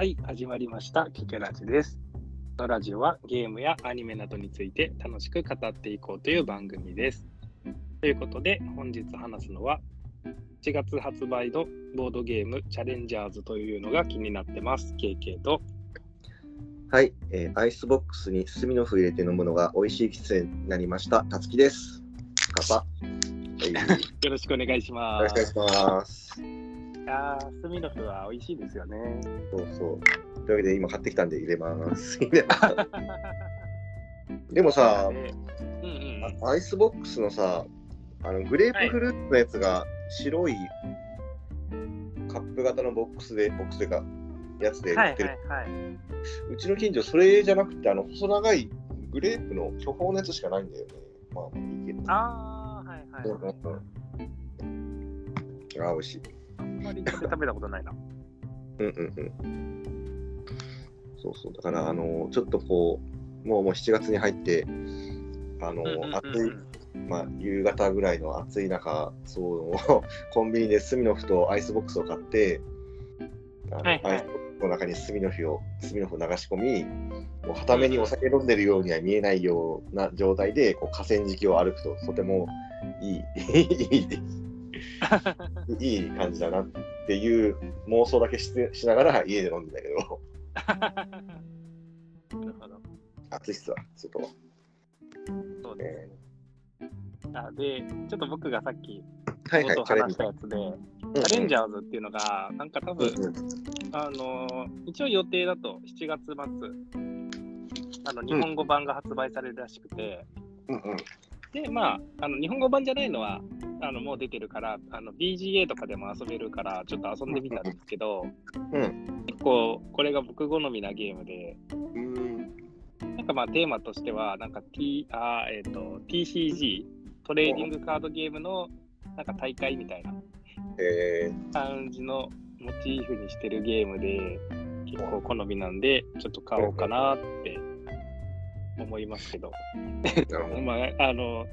はい、始まりました。キケラジです。このラジオはゲームやアニメなどについて楽しく語っていこうという番組です。ということで、本日話すのは、7月発売のボードゲームチャレンジャーズというのが気になってます。KK と。はい、えーアイスボックスにスミノフ入れて飲むのが美味しい季節になりました。たつきです。パパ。はい、よ よろしくお願いしまろしす。くお願いします。いやースミノフは美味しいですよね。そうそう。というわけで今買ってきたんで入れます。でもさ、ねうんうんうん。アイスボックスのさ、あのグレープフルーツのやつが白いカップ型のボックスで、ボックスというか、やつで売はいってる。はいはい。うちの近所、それじゃなくて、あの細長いグレープの巨峰のやつしかないんだよね。まあ、いいけど。あー、はいはい、うんはい。あー、美味しい。まり食べたことないな。うんうんうん。そうそう。だから、あの、ちょっとこう、もうもう7月に入って、あの、うんうん暑い、まあ、夕方ぐらいの暑い中、そう、コンビニでスミノフとアイスボックスを買って、あのはいはいアイスボックスの中にスミノフを、スミノフを流し込み、もうはためにお酒飲んでるようには見えないような状態で、こう河川敷を歩くと、とてもいい、いい いい感じだなっていう妄想だけししながら家で飲んでんだけど、なるほど。暑いっすわ、外は。そうですね。あで、ちょっと僕がさっきはいはい、話した。やつで、うんチャレンジャーズっていうのが、なんか多分、うんうんあのー一応予定だと7月末、あの日本語版が発売されるらしくて、うんうんで、まあ、あの日本語版じゃないのは、あのもう出てるから、あの BGA とかでも遊べるから、ちょっと遊んでみたんですけど、うん。結構これが僕好みなゲームで、うん。なんかまあテーマとしては、なんか T、あーえっ、と、TCG、トレーディングカードゲームのなんか大会みたいなえ感じのモチーフにしてるゲームで、結構好みなんで、ちょっと買おうかなって思いますけど。まあ、あの、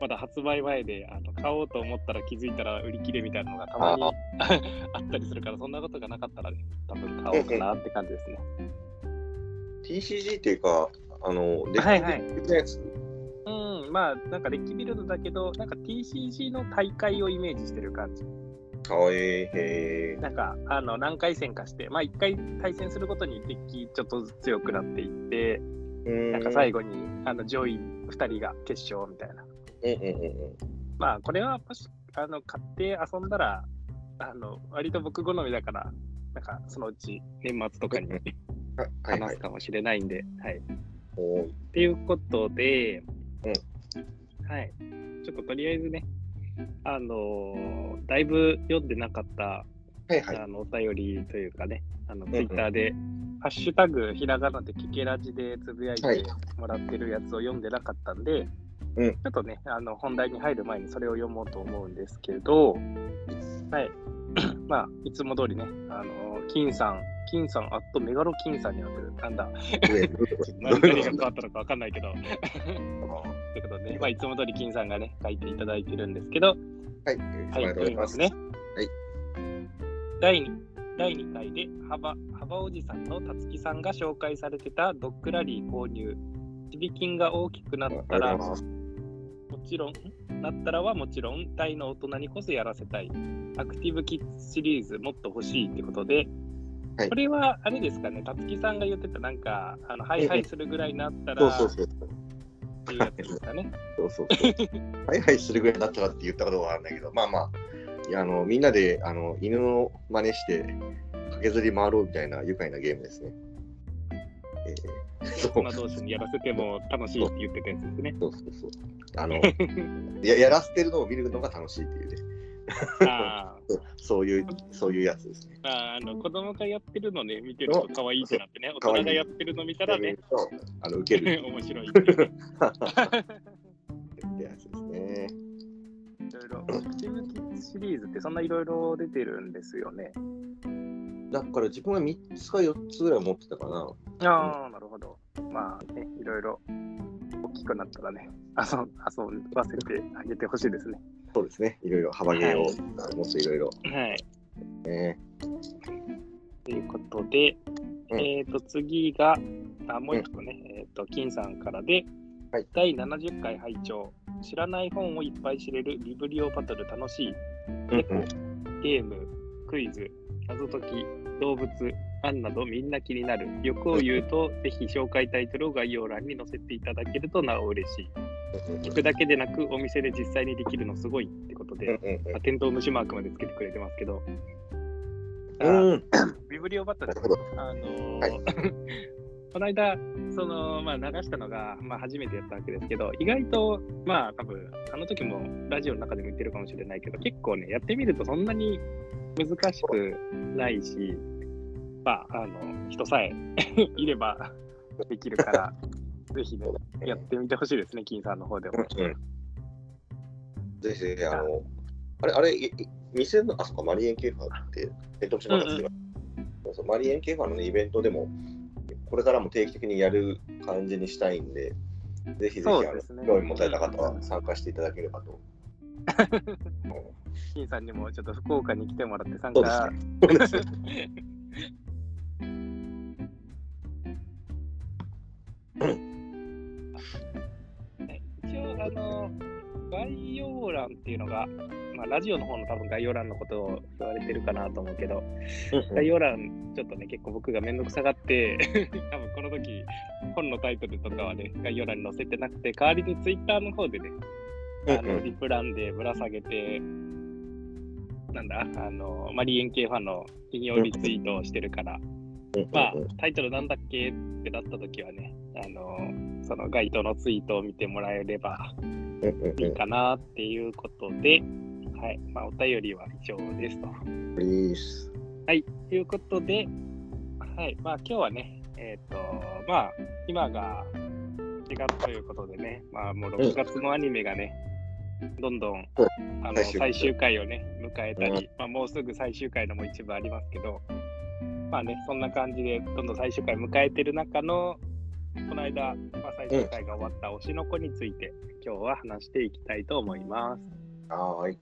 まだ発売前であの買おうと思ったら気づいたら売り切れみたいなのがたまに あったりするから、そんなことがなかったらね、多分買おうかなって感じですね。TCG っていうか、あの、デはいはいッキ的なやつ？うん、まあ、なんかデッキビルドだけど、なんか TCG の大会をイメージしてる感じ。かわいい。へなんか、あの、何回戦かして、まあ、1回対戦するごとにデッキちょっとずつ強くなっていって、ーなんか最後。後に、あの、上位2人が決勝みたいな。うんうんうんまあ、これはもし、あの、買って遊んだら、あの、割と僕好みだから、なんか、そのうち年末とかに話す。かもしれないんで、はい。っていうことで、うはい。ちょっととりあえずね、あのーだいぶ読んでなかった、はいはい。あのお便りというかね、あのんツイッターで、ハッシュタグひらがなでキケラジでつぶやいはいてもらってるやつを読んでなかったんで、うんちょっとね、あの本題に入る前にそれを読もうと思うんですけど、はい。まあ、いつも通りね、あの金さん、金さん、あとメガロ金さんになってる。なんだ、上何何が変わったのか分かんないけど。ということでね、まあ、いつも通り金さんがね、書いていただいてるんですけど、はい。はい、ありがとう読ございますね。はい。第 2, 第2回で幅、幅おじさんのたつきさんが紹介されてたドッグラリー購入。地引金が大きくなったら、もちろん、なったらはもちろん、大の大人にこそやらせたい。アクティブキッズシリーズもっと欲しいってことで、はいこれはあれですかね、たつきさんが言ってた、なんか、あのハイハイするぐらいになったら、そうそうそう。っていうやつですかね。そうそうそう。はいはいするぐらいになったらって言ったことはあるんだけど、まあまあ、あのみんなであの犬の真似して駆けずり回ろうみたいな愉快なゲームですね。えー、そう大人同士にやらせても楽しいって言ってたやつですね。そうそうそう。あの ややらせてるのを見るのが楽しいっていうね。あー そういう、そういうやつですね。あー、あの子供がやってるのね、見てると可愛いってなってね、大人がやってるの見たらね、あの受ける 面白いね。シリーズってそんないろいろ出てるんですよね。だから自分は3つか4つぐらい持ってたかな。ああ、なるほど。まあね、いろいろ大きくなったらね、遊遊ばせてあげてほしいですね。そうですね。いろいろ幅ゲーを、もっといろいろ。はい。ね、ということで、うんえっ、と、次が、あもう一個ね、えっ、と、金さんからで、はい第70回拝聴知らない本をいっぱい知れるビブリオバトル楽しい。うん猫、ゲーム、クイズ、謎解き、動物、案などみんな気になる。欲を言うと、ぜひ紹介タイトルを概要欄に載せていただけるとなお嬉しい。聞くだけでなく、お店で実際にできるのすごい。ってことで、まあ、テントウムシマークまでつけてくれてますけど、あうん。ビ ブリオバトル。あのーはい この間、その、まあ、流したのが、まあ、初めてやったわけですけど、意外と、まあ、多分あの時もラジオの中でも言ってるかもしれないけど、結構ね、やってみるとそんなに難しくないし、まあ、あの、人さえ いればできるから、ぜひね、やってみてほしいですね、金さんの方でも。ぜひぜひ、あの、あれ、あれ、店の、あ、そっか、マリエンケーファーって、えっと、島田そうそうマリエンケーファーの、ね、イベントでも、これからも定期的にやる感じにしたいんで、ぜひぜひ、ね。興味持たれた方は参加していただければと。金さんにもちょっと福岡に来てもらって参加。一応、あの、概要欄っていうのが、まあ、ラジオの方の多分概要欄のことを言われてるかなと思うけど、概要欄、ちょっとね、結構僕がめんどくさがって、多分この時、本のタイトルとかはね、概要欄に載せてなくて、代わりにツイッターの方でね、あの、リプランでぶら下げて、なんだ、あの、マリエン系ファンの引用リツイートをしてるから、まあ、タイトルなんだっけってなった時はね、あの、その該当のツイートを見てもらえればいいかなっていうことで、はい、まあ、お便りは以上ですと。はい、ということで、はい、まあ、今日はね、えっ、と、まあ、今が4月ということでね、まあ、もう6月のアニメがね、どんどん、あの最終回をね、迎えたり、うん。まあ、もうすぐ最終回のも一部ありますけど、まあね、そんな感じで、どんどん最終回迎えてる中の、この間、まあ、最終回が終わった推しの子について、今日は話していきたいと思います。はーい。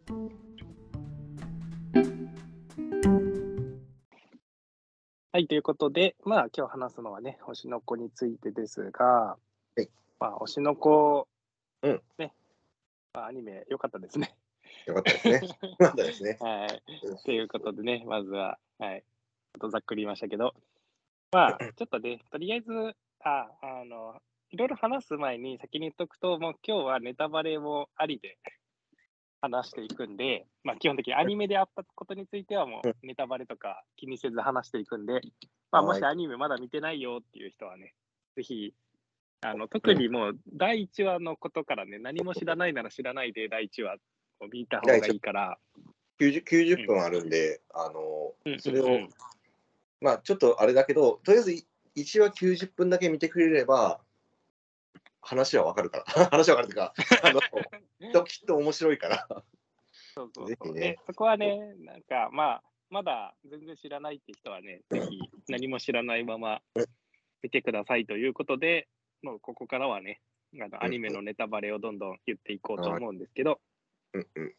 はい、ということで、まあ今日話すのはね、推しの子についてですが、はいまあ推しの子、うんね、まあ、アニメ良かったですね。よかったですね。よかったですね。はい。ということでね、まずは、はい、ちょっとざっくり言いましたけど、まあ ちょっとね、とりあえず、あ、あの、いろいろ話す前に先に言っとくと、もう今日はネタバレもありで話していくんで、まあ基本的にアニメであったことについてはもうネタバレとか気にせず話していくんで、まあもしはアニメまだ見てないよっていう人はね、ぜひ、あの特にもう第1話のことからね、何も知らないなら知らないで第1話を見た方がいいから、90, 90分あるんで、あのうんそれを、うん。うんまあちょっとあれだけど、とりあえず1話90分だけ見てくれれば、話はわかるから。話はわかるっていうか、あのきっときっと面白いから。そうそうそう。ねで、そこはね、なんかまあ、まだ全然知らないって人はね、ぜひ何も知らないまま見てくださいということで、もうここからはね、あのアニメのネタバレをどんどん言っていこうと思うんですけど、うんうん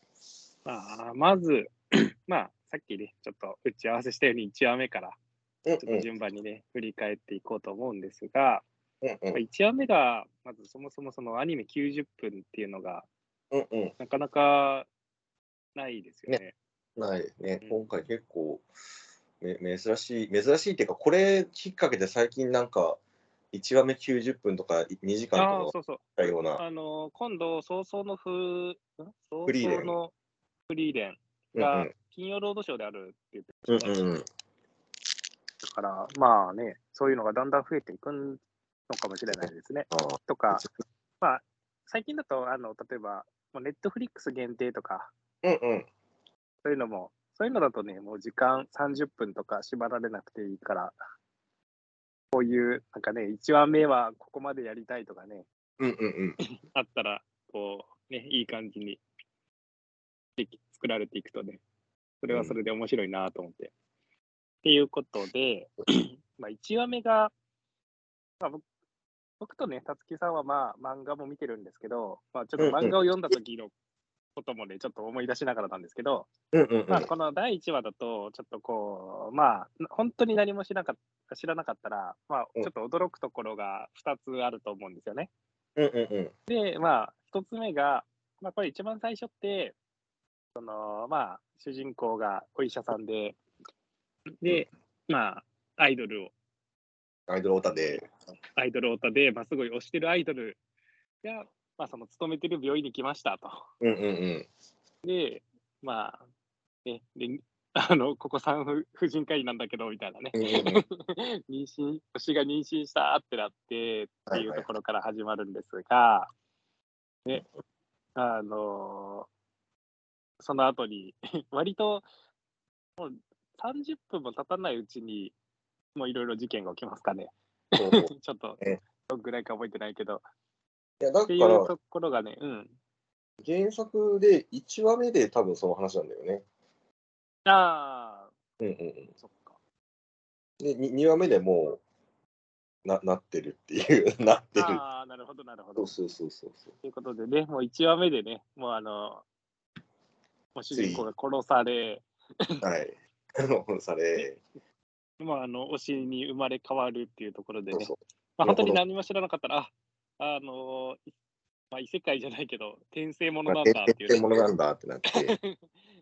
まあ、まず、まあ、さっきね、ちょっと打ち合わせしたように1話目から、うんちょっと順番にね、振り返っていこうと思うんですが、うんうんまあ1話目が、まずそもそもそのアニメ90分っていうのが、なかなかないですよね。ないですね。うん。今回結構め珍しい、珍しいっていうか、これきっかけで最近なんか、1話目90分とか2時間とかそうそう。たような、あの今度、早々のフフリーレン。フリーレンうんが金曜ロードショーであるって言ってうんうんうんだから、まあね、そういうのがだんだん増えていくのかもしれないですね。とか、まあ、最近だと、あの例えば、ネットフリックス限定とか、うんうんそういうのも、そういうのだとね、もう時間30分とか縛られなくていいから、こういう、なんかね、1話目はここまでやりたいとかね、うんうんうん あったら、こう、ね、いい感じにでき作られていくとね、それはそれで面白いなと思って。っていうことで、まあ、1話目が、まあ、僕僕とね、たつきさんはまあ漫画も見てるんですけど、まあ、ちょっと漫画を読んだ時のこともね、ちょっと思い出しながらなんですけど。まあ、この第1話だと、ちょっとこう、まあ、本当に何も知らなかった知らなかったら、まあ、うんちょっと驚くところが2つあると思うんですよね。で、まあ、1つ目が、まあ、これ一番最初って、その、まあ、主人公がお医者さんで、で、まあ、アイドルを、アイドルオタで。アイドルオタで、まあ、すごい推してるアイドルが、まあ、その勤めてる病院に来ましたと。うんうんうん。で、まあ、ね、で、あの、ここ産婦婦人科医なんだけど、みたいなね。うんうんうん妊娠、推しが妊娠したってなってってはいいうはいところから始まるんですが、ね、あのその後に、割と、もう30分も経たないうちに、もういろいろ事件が起きますかね。ちょっとええ、どんぐらいか覚えてないけど。いや、だっていうところがね、うん。原作で1話目で多分その話なんだよね。ああ、うんうんうん。そっか。で、2話目でもう、な、なってるっていう、なってる。ああ、なるほど、なるほど。そうそうそうそうそう。ということでね、もう1話目でね、もうあの、もう主人公が殺され、はい。あの、され、もうあの、推しに生まれ変わるっていうところでね、そうそう。まあ、本当に何も知らなかったら、あ、あの、いまあ、異世界じゃないけど、転生ものまあ、なんだっていうね、ものなんだってなって。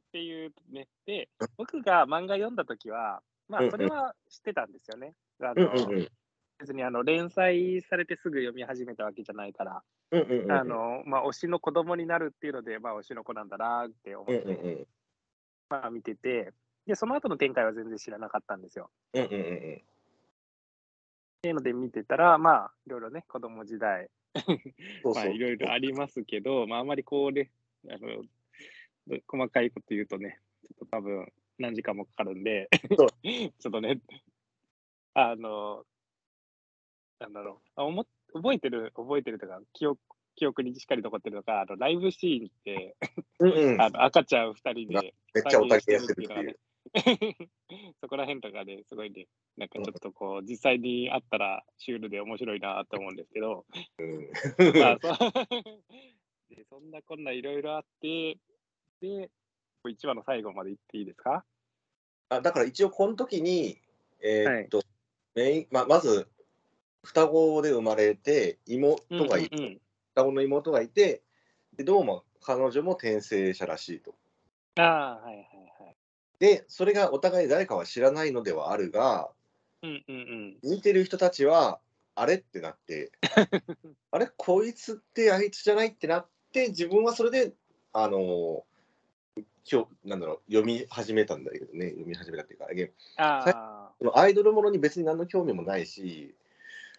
っていうね。で、僕が漫画読んだ時は、まあ、うんうんそれは知ってたんですよね。あうんのうんうん。別にあの連載されてすぐ読み始めたわけじゃないから、うんうんうん。あ、の、まあ、推しの子供になるっていうので、まあ、推しの子なんだなって思うんって、うんうん。まあ、見てて、で、その後の展開は全然知らなかったんですよ。うんうんうんうん。っていうので見てたら、まあ、いろいろね、子供時代、まあ、そうそう。いろいろありますけど、まあ、あまりこうね、あの、細かいこと言うとね、ちょっと多分何時間もかかるんで、そう ちょっとね、あの、なんだろう、あ思っ覚えてる、覚えてるとか、記憶、記憶にしっかり残ってるのが、あのライブシーンって、うんうん。あの赤ちゃん2人なで、めっちゃおたけやってるっていう。そこら辺とかね、すごいね、なんかちょっとこう、実際にあったらシュールで面白いなと思うんですけど、うん。まあ、そう でそんなこんないろいろあって、で、1話の最後まで行っていいですか？あだから一応この時に、えーっと、メインままず双子で生まれて妹がいて、うんうんうん双子の妹がいてでどうも彼女も転生者らしいと。ああ、はいはいはい。でそれがお互い誰かは知らないのではあるがうんうんうん。見てる人たちはあれ？ってなって あれ？こいつってあいつじゃないってなって自分はそれであの今日なんだろう読み始めたんだけどね読み始めたっていうかゲあアイドルものに別に何の興味もないし、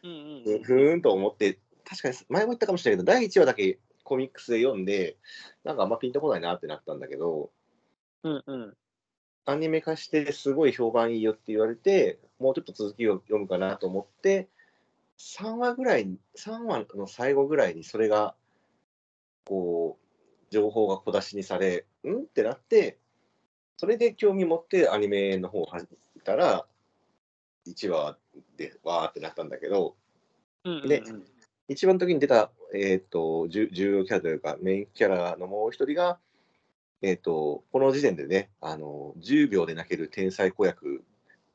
うんうんふうん。ふーんと思って、確かに前も言ったかもしれないけど、第1話だけコミックスで読んで、なんかあんまピンとこないなってなったんだけど、うんうん。アニメ化してすごい評判いいよって言われて、もうちょっと続きを読むかなと思って、3話ぐらいに、3話の最後ぐらいにそれが、こう、情報が小出しにされ、ん？ってなって、それで興味持ってアニメの方を始めたら、1話でわーってなったんだけど、うんうんうん。で一番時に出た、えー、と重重要キャラというかメインキャラのもう一人が、えー、とこの時点でねあの10秒で泣ける天才子役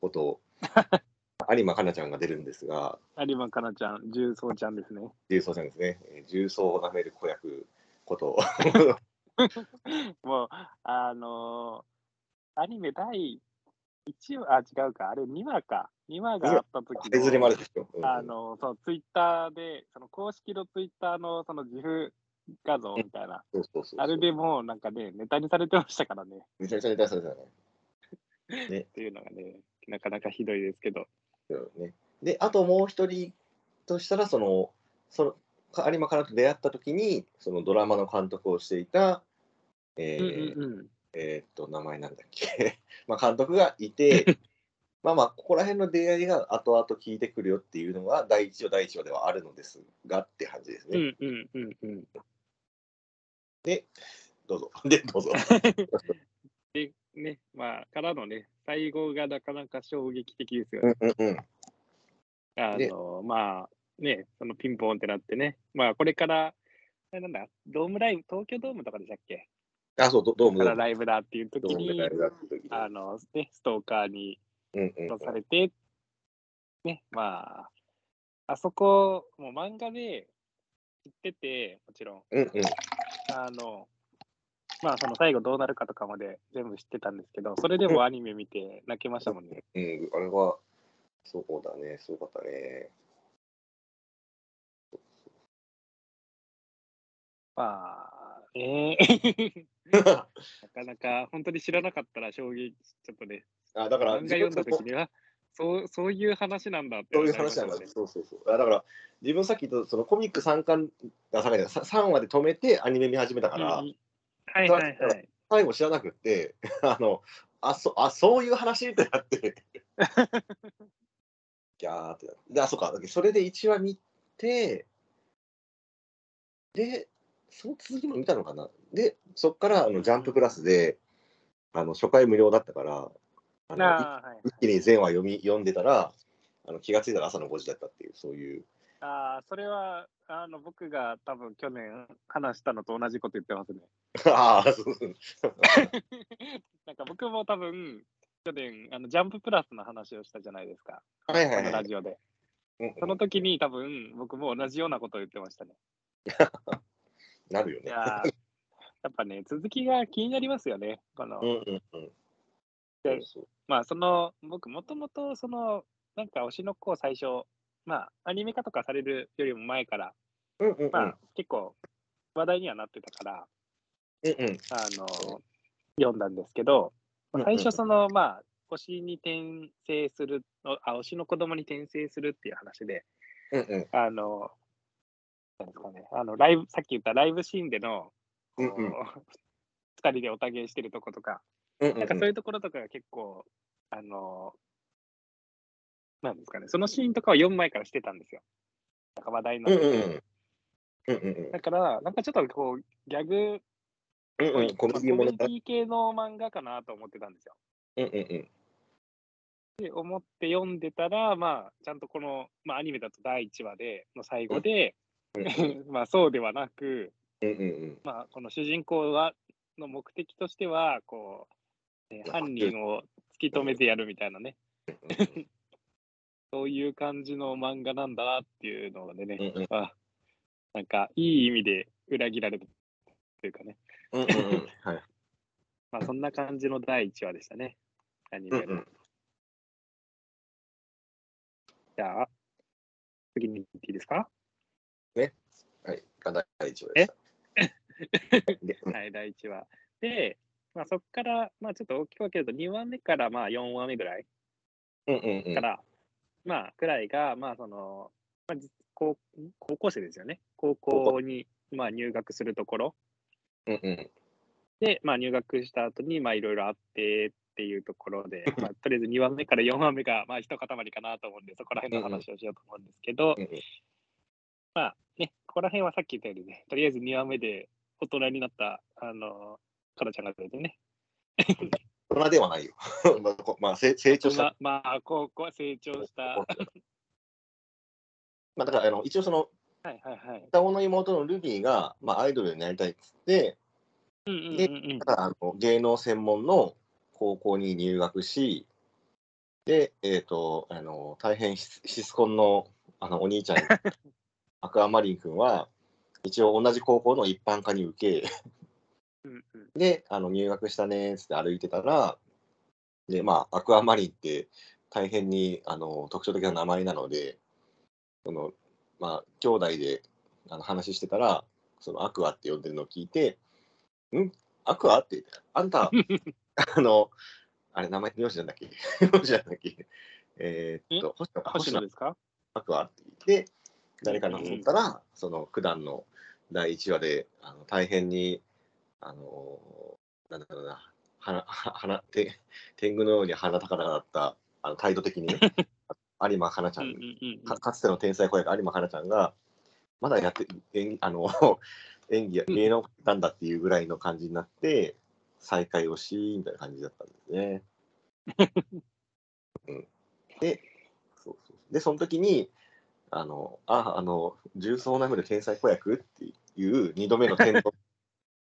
こと 有馬香菜ちゃんが出るんですが。有馬かなちゃん、重曹ちゃんですね。重曹ちゃんですね。えー重曹を舐める子役こと。もう、あのーアニメ第1話、あ、違うか、あれ2話か。2話があった時手ずれまでの、ですよ、うん。あの、そう、ツイッターで、その公式のツイッターのその自負画像みたいな、そうそうそうあれでもうなんかね、ネタにされてましたからね。ネタされてたね っていうのがね、なかなかひどいですけど。そうね。で、あともう一人としたら、その、その、か有馬からと出会った時に、そのドラマの監督をしていた、えーうんうんうん。えーっと、名前なんだっけ。まあ、監督がいて、まあまあ、ここら辺の出会いが後々聞いてくるよっていうのが、第一話、第一話ではあるのですがって感じですね。うんうんうんうん。で、どうぞ。で、どうぞ。で、ね、まあ、からのね、最後がなかなか衝撃的ですよね。うんうんうん。あの、まあ、ね、そのピンポンってなってね、まあ、これから、なんだ、ドームライン、東京ドームとかでしたっけ？あ、そう、どどうもかどうも。らライブだっていう時にあの、ね、ストーカーにうんうん殺されて、ね、まあ、あそこ、もう漫画で知ってて、もちろん、うんうん。あの、まあ、その最後どうなるかとかまで全部知ってたんですけど、それでもアニメ見て泣けましたもんね。うん、あれは、そうだね、すごかったね。まあ、ええ なかなか本当に知らなかったら衝撃、ちょっとね、あだから、漫画読んだ時には、そうそういう話なんだってそういう話なんだ。そうそうそう。あだから、自分さっき言ったそのコミック3巻、あ、3, 巻3話で止めてアニメ見始めたから、うんはいはいはい。最後知らなくって、あの、あ、そあそういう話ってなって、ギャーってなって。で、あ、そうか、それで1話見て、で、その続きも見たのかな。で、そっからあのジャンププラスで、あの初回無料だったから、あのああ、はい。一気に全話読み読んでたら、あの気がついたら朝の5時だったっていう、そういう。ああ、それは、あの、僕が多分去年話したのと同じこと言ってますね。ああ、そうそう。なんか僕も多分、去年、あの、ジャンププラスの話をしたじゃないですか。はいはいはい。ラジオで。うんその時に多分、僕も同じようなことを言ってましたね。なるよね。やっぱね、続きが気になりますよね。この、うんうんうん。でそうそうまあ、その、僕、もともと、その、なんか推しの子を最初、まあ、アニメ化とかされるよりも前から、うんうんうん。まあ、結構、話題にはなってたから、うんうん。あの、読んだんですけど、まあ最うんうん初、その、まあ、推しに転生する、あ、推しの子供に転生するっていう話で、うんうん。あの、なんですかね、あの、ライブ、さっき言ったライブシーンでの、こう、うんうん 二人でおたげしてるとことか、うんうんなんかそういうところとかが結構、あの、なんですかね、そのシーンとかは4枚からしてたんですよ。なんか話題の。うんうんうん。うんうんうんだから、なんかちょっとこう、ギャグうんっぽい、うん。コメまあディ系の漫画かなと思ってたんですよ。うんうんうん。で、思って読んでたら、まあ、ちゃんとこの、まあ、アニメだと第1話で、の最後で、まあ、そうではなく、うんうんうん。まあ、この主人公は、の目的としては、こ犯人を突き止めてやるみたいなね、そういう感じの漫画なんだなっていうのでね、うんうんあなんか、いい意味で裏切られるというかね、うんうんうん。はい。まあ、そんな感じの第1話でしたね、アニメの。うんうんじゃあ、次に行っていいですか？はい。が第一話でした。はい、第1話。で、まあ、そこから、まあ、ちょっと大きく分けると、2話目からまあ4話目ぐらいうんうんうん。から、まあ、くらいが、まあ、その、まあ、じ高高校生ですよね。高校に、まあ、入学するところうんうん。で、まあ、入学した後に、まあ、いろいろあってっていうところで、まあ、とりあえず2話目から4話目が、まあ、一塊かなと思うんで、そこら辺の話をしようと思うんですけど、うんうんまあ、ね、ここら辺はさっき言ったようにね、とりあえず2話目で大人になった、あの、かなちゃんが出てね、大人ではないよ。まあこまあ、成成長した。ままあ、高校成長した。はまあ、だからあの一応そのいはいはい。双子の妹のルビーが、まあ、アイドルになりたいっつって、うんうんうんでうんだからあの芸能専門の高校に入学し、で、えっ、と、あの、大変シスコンのあのお兄ちゃん、アクアマリン君は、一応同じ高校の一般科に受け、で、あの入学したねーっつって歩いてたら、で、まあ、アクアマリンって大変にあの特徴的な名前なので、その、まあ、兄弟であの話してたら、そのアクアって呼んでるのを聞いて、ん？アクア？って、あんた、あの、あれ、名前、名字なんだっけ？名字なんだっけ？えーっと、星野か星野。ですか？アクアって言って、誰かなと思ったら、その九段の第1話であの大変に、あのなんだろうな、花花て天狗のように鼻高々だったあの態度的にね、有馬花ちゃん、かかつての天才子役有馬花ちゃんが、まだやって 演技あの演技や芸能なんだっていうぐらいの感じになって、再会をし、みたいな感じだったんですね。うん、でそうそう、で、その時に、あの、あ、あの、重曹なめる天才子役っていう2度目の点と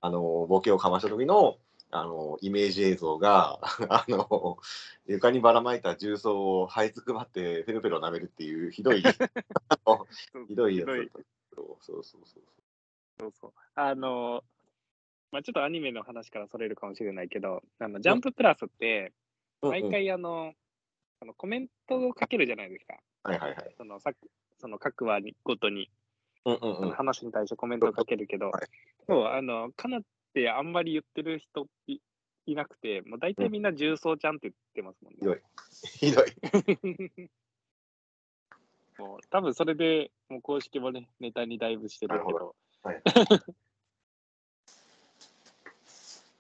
あのボケをかました時のあのイメージ映像が あの床にばらまいた重曹を這いつくばってペロペロ舐めるっていうひどい あのひどいやつだったそうそうそうそうそうそう。あの、まあ、ちょっとアニメの話からそれるかもしれないけど、あのジャンププラスって、毎うんうん回あの、あのコメントをかけるじゃないですか。はいはいはい。そのさその各話にごとに、うんうんうん話に対してコメントをかけるけど、はいそう、あの、かなってあんまり言ってる人いいなくて、もう大体みんな重曹ちゃんって言ってますもんね。ひどい。ひどい。もう多分それで、もう公式もね、ネタにだいぶしてるけど、はい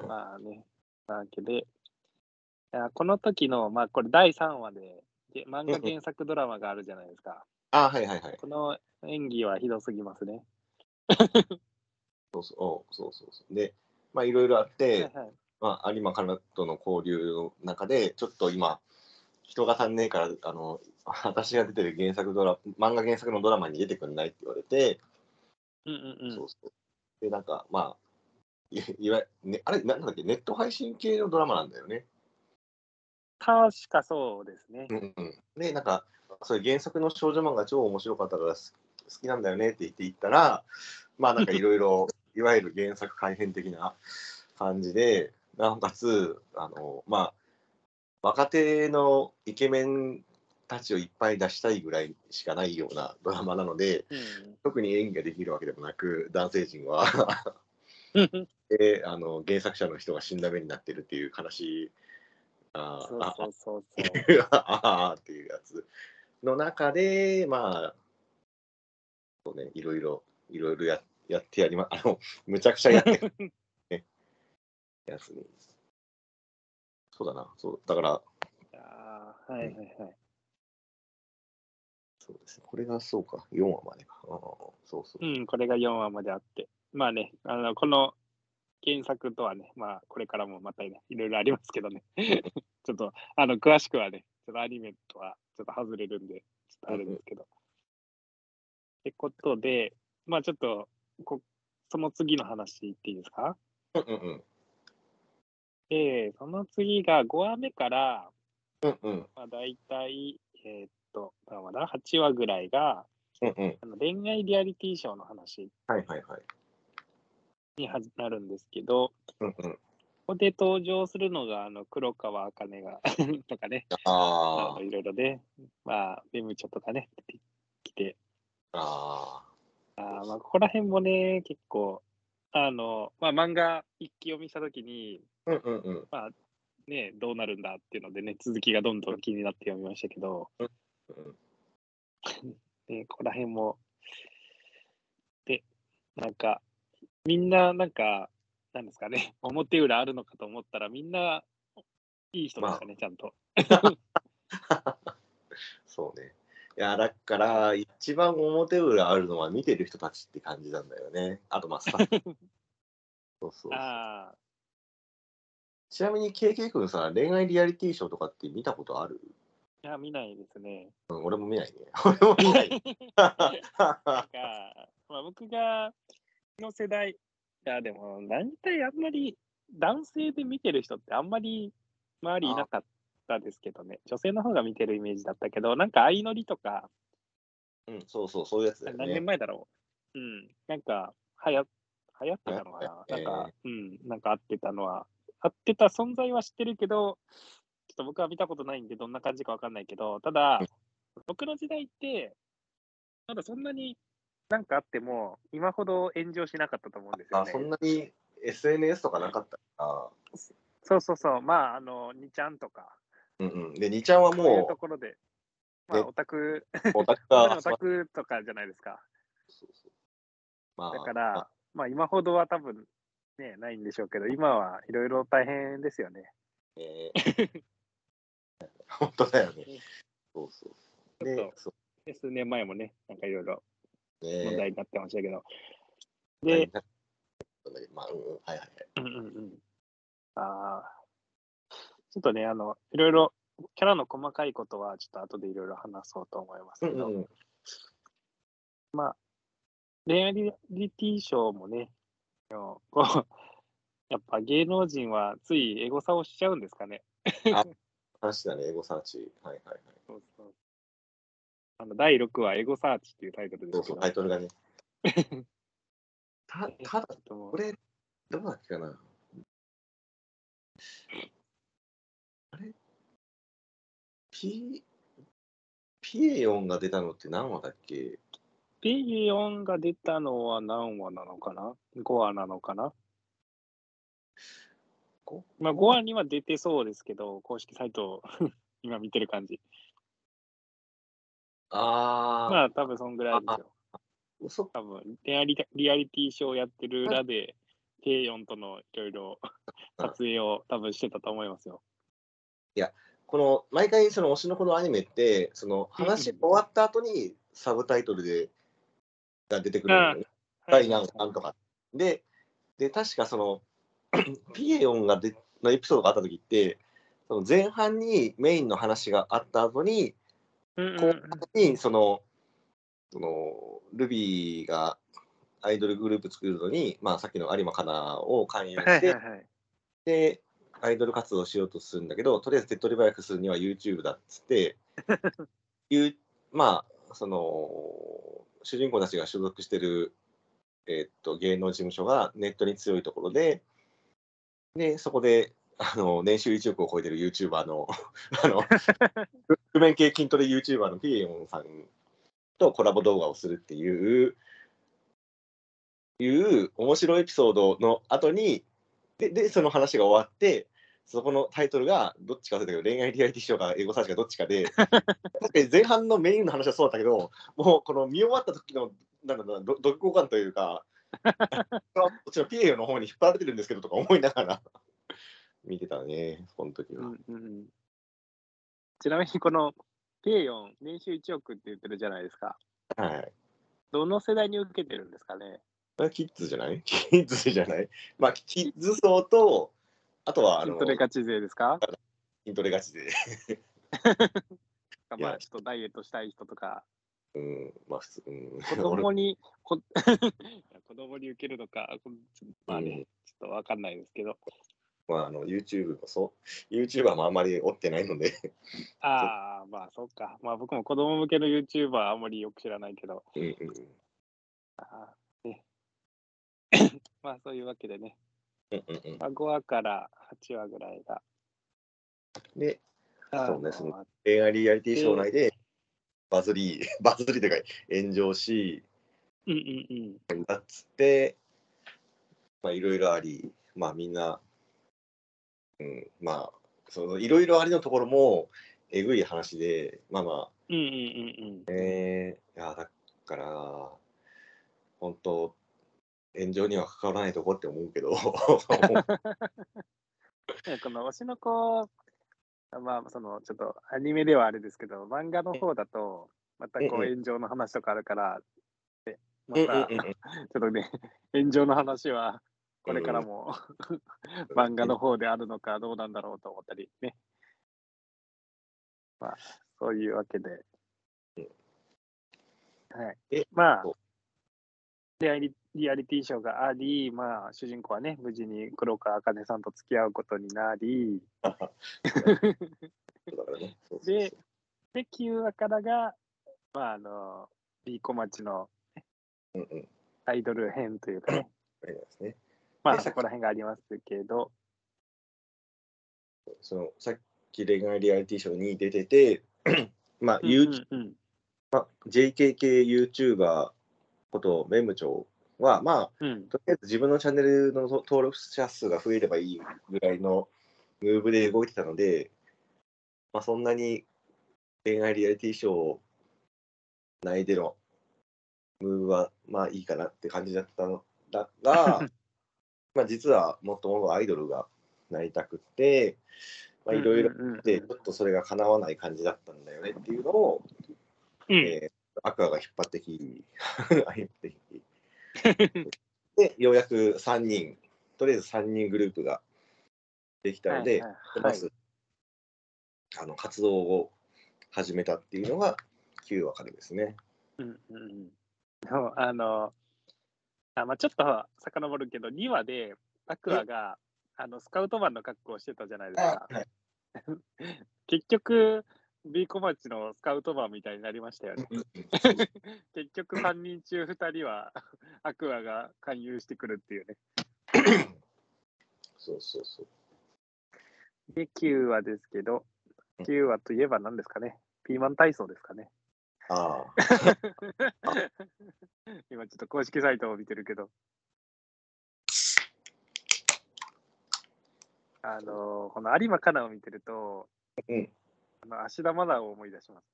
まあね、なわけで、この時の、まあこれ第3話で、げ漫画原作ドラマがあるじゃないですか。あはいはいはい。この演技はひどすぎますね。そうそうおそうそうそう。で、まあいろいろあって、はいはいまあ、有馬かなとの交流の中で、ちょっと今、人が足んねえから、あの、私が出てる原作ドラ漫画原作のドラマに出てくんないって言われて、うんうんうんそうそう。で、なんか、まあ、いいわゆね、あれ、なんだっけ、ネット配信系のドラマなんだよね。確かそうですね。うんうん、で、なんか、それ原作の少女漫画超面白かったから好きなんだよねって言って言ったら、まあなんかいろいろ、いわゆる原作改編的な感じで、なおかつ、あの、まあ、若手のイケメンたちをいっぱい出したいぐらいしかないようなドラマなので、うん。特に演技ができるわけでもなく、男性陣は。う んであの原作者の人が死んだ目になってるっていう悲しい、ああ。ああっていうやつの中で、まあ、そうね、いろいろ、いろいろややってやりま、あの、むちゃくちゃやってる、ね、やつに。そうだな、そう、だから、あーはいはいはい。そうですね、これがそうか、4話までか。ああそうそう。うん、これが4話まであって。まあね、あのこの原作とはね、まあこれからもまたね、いろいろありますけどね。ちょっと、あの、詳しくはね、ちょっとアニメとはちょっと外れるんで、ちょっとあるんですけど。ってことで、まあちょっとこ、その次の話言っていいですか？うんうんうん。で、その次が5話目から、うんうん。まあ大体、えーっと、何話だ ?8 話ぐらいが、うんうん。あの恋愛リアリティショーの話はいはいはい。にはなるんですけど、うんうん。ここで登場するのが、あの、黒川茜が とかね、ああのいろいろね、まあ、ベムチョとかね、出てきて、あ。あまあ、ここら辺もね、結構、あの、まあ、漫画一気読みしたときに、あ。うんうんうん。ね、どうなるんだっていうのでね、続きがどんどん気になって読みましたけど、うん ね、ここら辺も、で、なんか、みんな、なんか、なんですかね、表裏あるのかと思ったら、みんないい人でしたね、ちゃんと。そうね。いや、だから、一番表裏あるのは見てる人たちって感じなんだよね。あと、まあ、スタッフ。そうそう。ああ、ちなみに、KK 君さ、恋愛リアリティショーとかって見たことある、いや、見ないですね。うん、俺も見ないね。俺も見ない。なんか、まあ、僕がの世代、いや、でも、大体あんまり男性で見てる人ってあんまり周りいなかったですけどね、女性の方が見てるイメージだったけど、なんか相乗りとか、うん、そうそう、そういうやつだよ何年ね。前だろう。うん、なんか、はや、流行ってたのかな、えーなんか、うん、なんか合ってたのは、合ってた存在は知ってるけど、ちょっと僕は見たことないんで、どんな感じかわかんないけど、ただ、僕の時代って、まだそんなになんかあっても、今ほど炎上しなかったと思うんですよあ、ね。そんなに SNS とかなかったかそうそうそう、まあ、あの、2ちゃんとか、ら。うんうん。で、2ちゃんはそういうもところで、まあ、ねオタク、う、オタク オタクとかじゃないですか。そうそうまあ、だから、まあ、今ほどは多分、ね、ないんでしょうけど、今はいろいろ大変ですよね。えー 本当だよね。そうそう。でちょっと、そで数年前もね、なんかいろいろ。問題になってましたけど。でで、、まあ、うんうん、はいはいはい。うんうんうん。ああ、ちょっとね、あの、いろいろ、キャラの細かいことは、ちょっと後でいろいろ話そうと思いますけど、うんうんうん。恋愛リアリティショーもね、こうやっぱ芸能人はついエゴサをしちゃうんですかね。話だね、エゴサーチ。はいはいはい。そうそうあの第6話、エゴサーチっていうタイトルですけど。そうそう、タイトルがね。た ただ、これ、どうだっけかな。あれ？ピ、ピエヨンが出たのって何話だっけ？ピヨンが出たのは何話なのかな ?5 話なのかな？こまあ5話には出てそうですけど、公式サイトを 今見てる感じ。あまあ多分そんぐらいですよ。あ、そっ多分リアリリアリティショーやってる裏で、ペイヨンとのいろいろ撮影を多分してたと思いますよ。この毎回その推しの子のアニメってその話終わった後にサブタイトルでが出てくるのよ。ね第何巻とか。でで確かその ピエヨンがでのエピソードがあった時ってその前半にメインの話があった後に後半にそのそのルビーがアイドルグループ作るのに、まあ、さっきの有馬かなを勧誘して、はいはいはい。で、アイドル活動をしようとするんだけど、とりあえず手っ取り早くするには YouTube だっつって、いうまあ、その、主人公たちが所属してる、えーっと、芸能事務所がネットに強いところで、で、そこで、あの、年収1億を超えてる YouTuber の、あの、覆面系筋トレ YouTuber のピエヨンさんとコラボ動画をするっていう、いう面白いエピソードの後に、で、でその話が終わって、そこのタイトルがどっちか忘れたけど、恋愛リアリティショーかエゴサーチかどっちかで、確かに前半のメインの話はそうだったけど、もうこの見終わった時の、なんだろうな、ど読後感というか、こっちのピエヨの方に引っ張られてるんですけどとか思いながら見てたね、その時は。うんうんうんちなみにこのペイヨン、年収1億って言ってるじゃないですか。はい。どの世代に受けてるんですかね？キッズじゃない？キッズじゃない？まあ、キッズ層と、あとは、あの、筋トレガチ勢ですか？筋トレガチで、い やまあちょっとダイエットしたい人とか、うん、まあ、普通、うん。子供に、こ 子供に受けるのか、こまあうんね、ちょっとわかんないですけど。まあ、あの、YouTube もそう、YouTuber もあんまり追ってないので、ああ、まあそうか。まあ僕も子供向けの YouTuber はあんまりよく知らないけど。うんうんあーね、まあそういうわけでね、うんうんうんまあ、5話から8話ぐらいが。で、あそうねその恋愛リアリティショー内で、バズり、バズりというか、炎上し、うんうんうん。だっつって、まあ、いろいろあり、まあ、みんな、うん、まあ、そのいろいろありのところも、えぐい話で、まあまあ、うんうんうんえ。ー、いや、だから、本当、炎上には関わらないとこって思うけど、ねこの推しの子、まあそのちょっとアニメではあれですけど、漫画の方だと、またこうんうう炎上の話とかあるから、でまうんたうんうんうん。ちょっとね、炎上の話はこれからも漫画の方であるのかどうなんだろうと思ったりね。まあ、そういうわけで。はいえ。まあリアリリアリティショーがあり、まあ、主人公はね、無事に黒川茜さんと付き合うことになり、そうだからね。で、で、9話からが、まあ、あの、ビーコ町のうんうん。アイドル編というかね、ありますね。まあ、でそこら辺がありますけど、そのさっき恋愛リアリティショーに出てて、まあ、うん You うんうん。まあ、JKK YouTuber ことメム長は、まあ、うん、とりあえず自分のチャンネルの登録者数が増えればいいぐらいのムーブで動いてたので、まあ、そんなに恋愛リアリティショー内でのムーブはまあいいかなって感じだったのだが、まあ実はもっともっとアイドルがなりたくって、まあ、いろいろうんうんうんでちょっとそれが叶わない感じだったんだよねっていうのを、うん。えーアクアが引っ張ってき、引っ張ってきで、ようやく3人、とりあえず3人グループができたので、はいはいはい。まず、あの活動を始めたっていうのが9話からですね。うんうんあのあ、まあ、ちょっと遡るけど、2話でアクアがあのスカウトマンの格好をしてたじゃないですか。あはい 結局、ビーコマッチのスカウトマンみたいになりましたよね。結局、3人中2人は アクアが勧誘してくるっていうね。そうそうそう。で、9話ですけど、うん9話といえば何ですかね。ピーマン体操ですかね。あ 今ちょっと公式サイトを見てるけど。あのこの有馬かなを見てると、うんあの芦田愛菜を思い出します。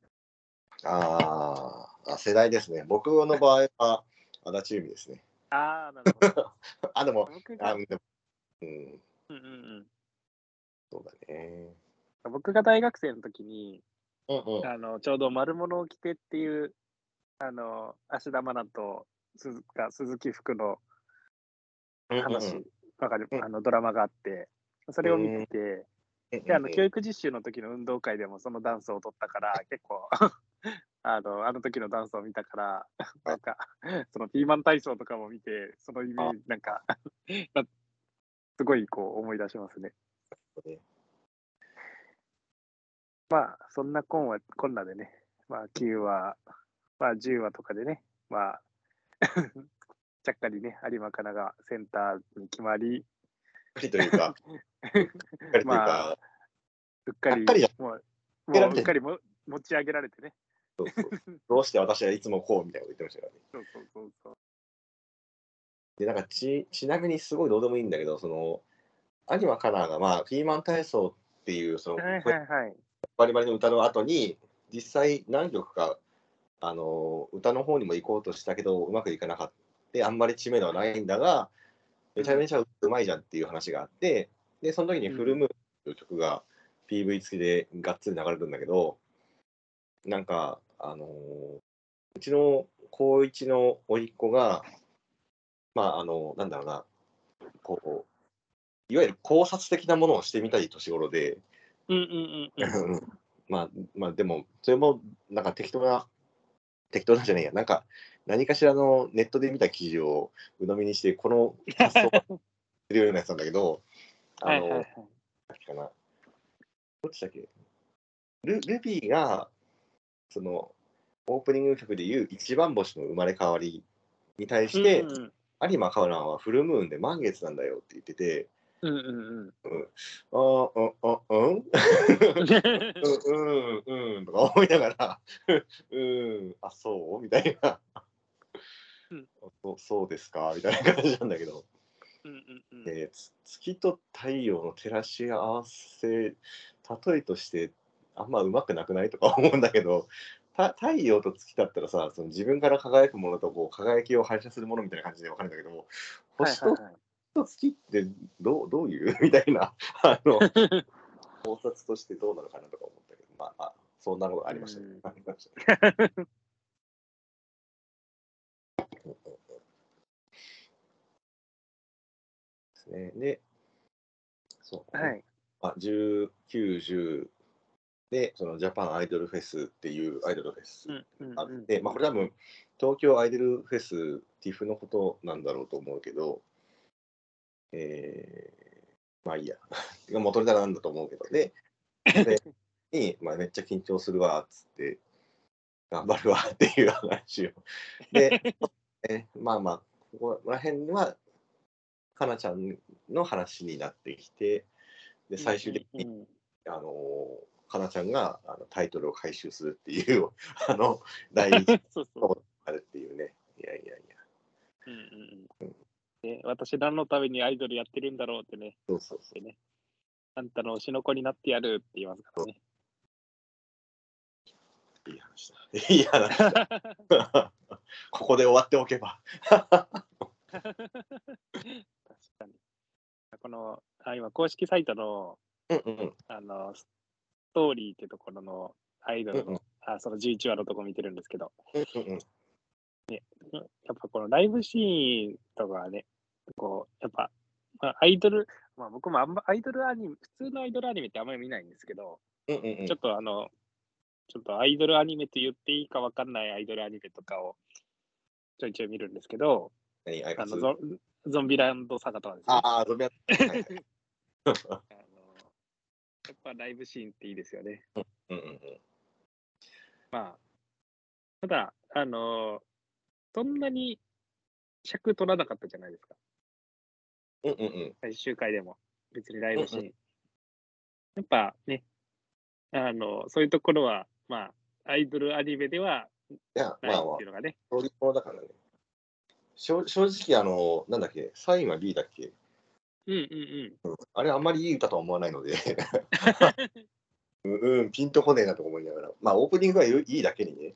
あああ、世代ですね。僕の場合は足立由美ですね。ああ、なるほど。あ、でも、あでもうん、うんうんうんそうだね。僕が大学生の時に、うんうん。あのちょうど丸物を着てっていう、あの芦田愛菜と鈴が鈴木福の話、うかるうん。あのドラマがあって、それを見てて、うん。であの教育実習の時の運動会でもそのダンスを取ったから、結構あの、あの時のダンスを見たから、なんか、そのピーマン体操とかも見て、そのイメージ、なんか、な すごいこう思い出しますね。まあ、そんなこんはこんなでね、まあ、9話、まあ、10話とかでね、まあ、ちゃっかりね、有馬かながセンターに決まり、というか、うっかりというまか、うっかり、うっかりじもう、もううっかりも持ち上げられてね。そうそうどうして私はいつもこうみたいなこと言ってましたからね。そうそうそうそう。で、なんかち、ちなみにすごいどうでもいいんだけど、その、有馬カナが、まあ、ピーマン体操っていう、その、はいはいはい。バリバリの歌の後に、実際何曲か、あの、歌の方にも行こうとしたけど、うまくいかなかった。あんまり知名度はないんだが、めちゃめちゃうまいじゃんっていう話があって、で、その時にフルムーンという曲が PV 付きでがっつり流れるんだけど、なんか、あのうちの高一の甥っ子が、まあ、あの、なんだろうな、こう、いわゆる考察的なものをしてみたい年頃で、うんうんうんうん。まあ、まあ、でも、それも、なんか適当な、適当なんじゃないや、なんか、何かしらのネットで見た記事を鵜呑みにして、この発想が出るようなやつなんだけど、あの、はいはいはい。かな。どっちだっけ？ルルビーが、その、オープニング曲でいう一番星の生まれ変わりに対して、うんうん有馬カオランはフルムーンで満月なんだよって言ってて、うんうんうん、あ、うん、うん。うん、うん、うん、とか思いながら、うん、あ、そう？みたいな、うん。そそうですか？みたいな感じなんだけど、うんうんうん。え月と太陽の照らし合わせ、例えとしてあんまうまくなくないとか思うんだけど、た太陽と月だったらさ、その自分から輝くものとこう輝きを反射するものみたいな感じでわかるんだけども、星とはいはいと月ってどうどういう？みたいな。あの考察としてどうなのかなとか思ったけど、まあ、まあ、そんなことありましたね。うん。ありましたね。ですね。で、そう、はい。まあ、19、10で、そのジャパンアイドルフェスっていうアイドルフェスうんうんあっうんて、まあ、これ多分、東京アイドルフェス、TIFF のことなんだろうと思うけど、えー、まあいいや、元ネタなんだと思うけど、で、それ に、まあ、めっちゃ緊張するわ、っつって、頑張るわっていう話を。で、え まあまあ、ここら辺は、かなちゃんの話になってきて、で、最終的に、うんうんあのかなちゃんがあのタイトルを回収するっていう、あの、第一そうそう。があるっていうね。いやいやいや。うんうんうんで私何のためにアイドルやってるんだろうってね、そうそうそでね、あんたの推しの子になってやるって言いますからね。う。いい話だ。いい話だ。ここで終わっておけば。確かに。この、あ今、公式サイトのうんうんあのストーリーってところのアイドルの、うんうんあその11話のとこ見てるんですけど、うんうんやっぱこのライブシーンとかはね、こう、やっぱ、まあ、アイドル、まあ僕もあんまアイドルアニメ、普通のアイドルアニメってあんまり見ないんですけど、うんうんうんちょっとあの、ちょっとアイドルアニメと言っていいかわかんないアイドルアニメとかをちょいちょい見るんですけど、あのゾンゾンビランドサガとかですね。ああ、ゾンビア はいはいあのやっぱライブシーンっていいですよね。うんうんうん。まあ、ただ、あのそんなに尺取らなかったじゃないですか。うんうんうん。最終回でも。別にライブシーン。やっぱね、あの、そういうところは、まあ、アイドルアニメではないっまあまあていうのがね。そういうものだからね。正正直、あの、なんだっけ、サインは B だっけ、うんうんうん。あれあんまりいい歌とは思わないので、うん、うん、ピンとこねえなと思いながら、まあオープニングはいいだけにね。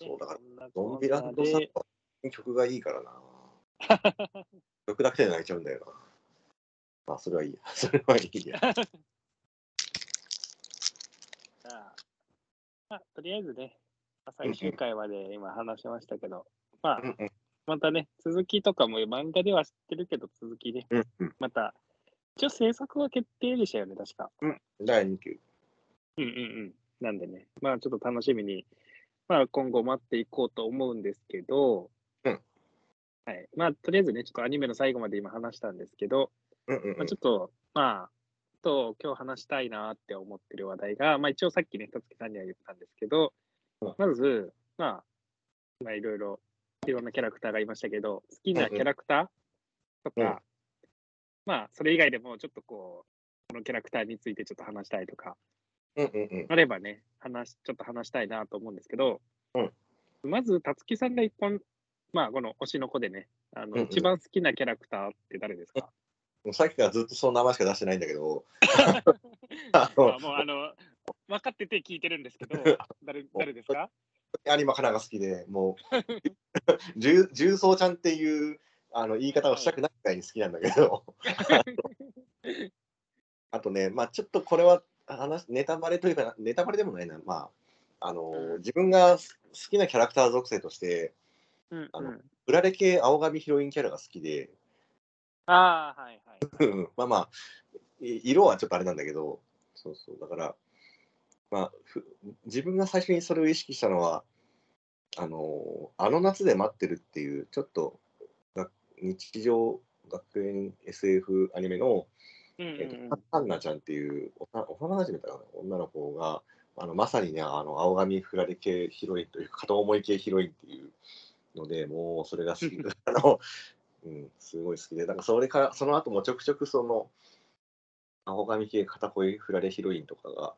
そうだから、ゾンビランドさんでは曲がいいからな。曲だけで泣いちゃうんだよな。まあそれはいいや。それはいいや。じゃあ、まあ、とりあえずね、まあ最終回まで今話しましたけど、まあう、んうんまたね、続きとかも漫画では知ってるけど、続きね、うんうんまた、一応制作は決定でしたよね、確か。第2級。うんうんうん。なんでね、まあちょっと楽しみに、まあ今後待っていこうと思うんですけど、うん。はい。まあとりあえずね、ちょっとアニメの最後まで今話したんですけど、うんうんうん。まあ、ちょっと、まあ、と今日話したいなって思ってる話題が、まあ一応さっきね、たつきさんには言ったんですけどうん、まず、まあ、まあいろいろ、いろんなキャラクターがいましたけど、好きなキャラクターとか、うん。まあそれ以外でもちょっとこう、このキャラクターについてちょっと話したいとか、うんうんうん。あればね、話、ちょっと話したいなと思うんですけど、うん。まず、たつきさんが一本、まあ、この推しの子でね、あの、うんうん。一番好きなキャラクターって誰ですか？もうさっきからずっとその名前しか出してないんだけど、あのあもう、あの、分かってて聞いてるんですけど、誰、誰ですか？有馬かなが好きで、もう、重重曹ちゃんっていうあの言い方をしたくないくらいに好きなんだけど、あとね、まあちょっとこれは話ネタバレというか、ネタバレでもないな、まあ、あのうん。自分が好きなキャラクター属性として、うんあのうん。売られ系青髪ヒロインキャラが好きで、ああ、はいはい。うん。まあまあ、い色はちょっとあれなんだけど、そうそう、だから、まあ、ふ自分が最初にそれを意識したのは、あの、あの夏で待ってるっていう、ちょっとが日常学園 SF アニメの、うんうんえっと、ハンナちゃんっていう幼なじみだかな女の子が、あのまさにね、あの青髪振られ系ヒロインというか、片思い系ヒロインっていうので、もうそれが好き。あの、うん、すごい好きで、なんかそれから、その後もちょくちょくその、青髪系片恋振られヒロインとかが、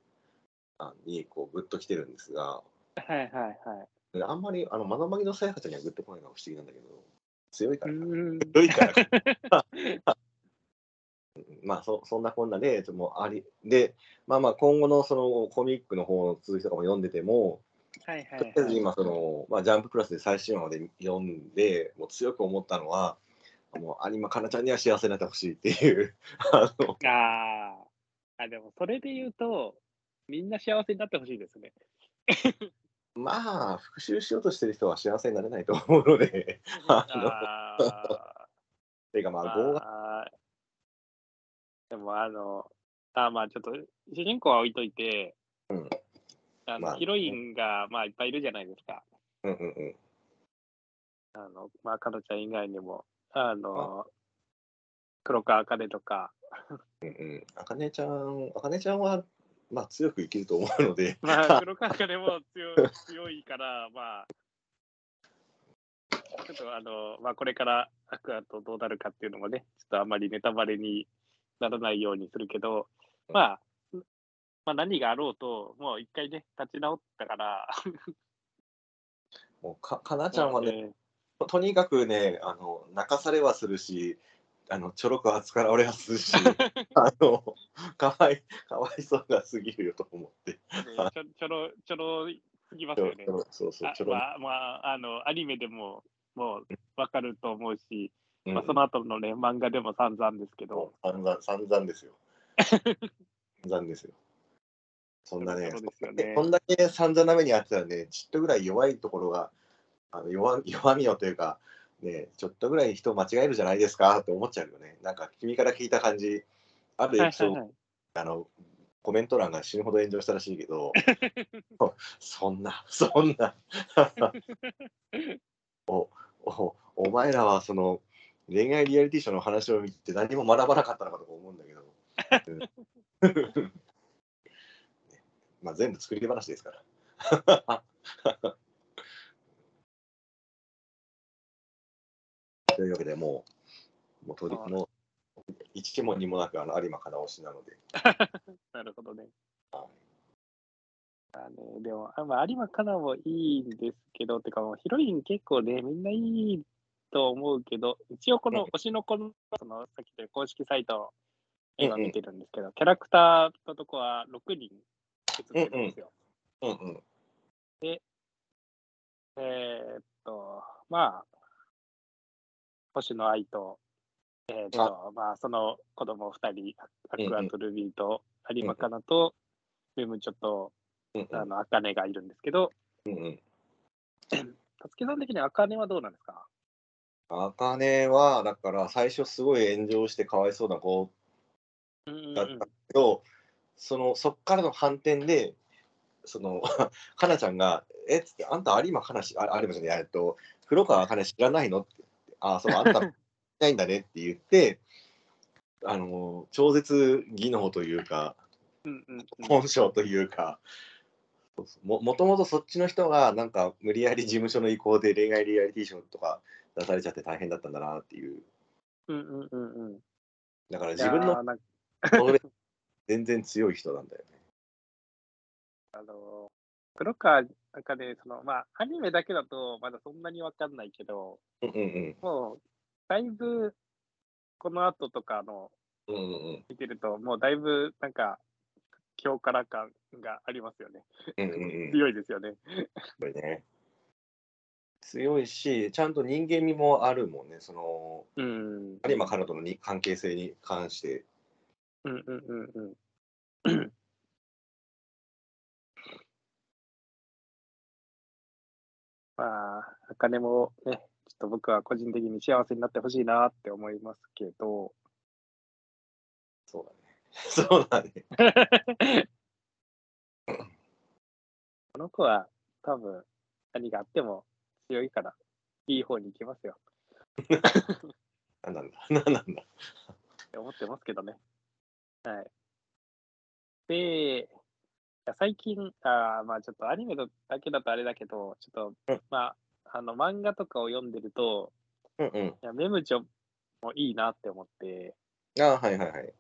あにこうグッときてるんですが、はいはいはい。あんまりあのまなまぎのさやかちゃんにはグッとこないのが不思議なんだけど、強いから強いから。か まあそそんなこんなで、ちょっとありで、まあまあ今後のそのコミックの方の続きとかも読んでても、はいはとりいはい。あえず今その、まあ、ジャンププラスで最新話まで読んで、もう強く思ったのは、もう有馬かなちゃんには幸せになってほしいっていう、あのあーあ、でもそれで言うと、みんな幸せになってほしいですね。まあ、復讐しようとしてる人は幸せになれないと思うので、あの。ていうかまあ、動画、あーでもあの、あーまあちょっと主人公は置いといて、うん。あのまあヒロインがまあいっぱいいるじゃないですか。うんうんうん、あの、まあ、かのちゃん以外にも、あの、黒川茜とか、うんうん、あかねちゃん、あかねちゃんは、まあ、強く生きると思うので、まあ、黒川茜も強い強いから、まあ、ちょっとあの、まあ、これからアクアとどうなるかっていうのもね、ちょっとあんまりネタバレにならないようにするけど、まあ、まあ、何があろうと、もう一回ね、立ち直ったから、もうかかなちゃんはね、ね、とにかくね、あの泣かされはするし、あのちょろく扱われはするし、あのかわいかわいそうがすぎるよと思って。ねちょちょろ、ちょろすぎますよね。そうそう、あちょろ、まあ、まあ、あの、アニメでも、もう、わかると思うし、その後のね、漫画でも散々ですけど、散々散々ですよ。散々ですよ。そんなね、そねこんだけ散々な目にあってたらね、ちょっとぐらい弱いところが、あの弱弱みをというか、ね、ちょっとぐらい人を間違えるじゃないですかって思っちゃうよね。なんか君から聞いた感じ、あるエピソード、はいはいはいあのコメント欄が死ぬほど炎上したらしいけど、そんな、そんな お、おお前らはその恋愛リアリティショーの話を見て何も学ばなかったのかとか思うんだけど。うん まあ全部作り話ですから。というわけでもう、もうとりもう一問にもなくあの有馬金推しなので。なるほどね。はいあのでも、あまあ、有馬かなもいいんですけど、てかもうヒロイン結構ね、みんないいと思うけど、一応この推しの子の、そのさっき言った公式サイト、今見てるんですけど、キャラクターのとこは6人写ってるんですよ。うんうん。えーっと、まあ、星野愛と、えーっと、まあ、その子供2人、アクアとルビーと有馬かなと、メムチョと、うんあの、アカネがいるんですけど、うんうん。たつきさん的にアカネはどうなんですか？あかねは、だから最初すごい炎上してかわいそうな子だったけど、そのそっからの反転で、その かなちゃんが、えっつって、あんた有馬かなし、あ有馬じゃない、えっと、黒川かな知らないの？って、あ、そう、あんたいないんだねって言って、あの、超絶技能というか、本性というか、ももともとそっちの人がなんか無理やり事務所の意向で恋愛リアリティショーとか出されちゃって大変だったんだなっていう。うんうんうんうんだから自分の全然強い人なんだよね。あの黒川なんかね、そのまあ、アニメだけだとまだそんなにわかんないけど、うんうんもう、だいぶ、この後とかのうん。うんうん見てると、もうだいぶなんか、強から感がありますよね。うん。うんうんうん。強いですよね。これね。強いし、ちゃんと人間味もあるもんね。その、うん。有馬彼女のに関係性に関して。うんうんうんうん。まあ、あかねもね、ちょっと僕は個人的に幸せになってほしいなって思いますけど、そうだね。この子は多分何があっても強いから、いい方に行きますよなんなんだ。な んなんだ。って思ってますけどね。はい。で、最近、あーまあちょっとアニメだけだとあれだけど、ちょっと、うんまあ、あの漫画とかを読んでると、うんうん。いやメムチョもいいなって思って、ああ、はいはいはい。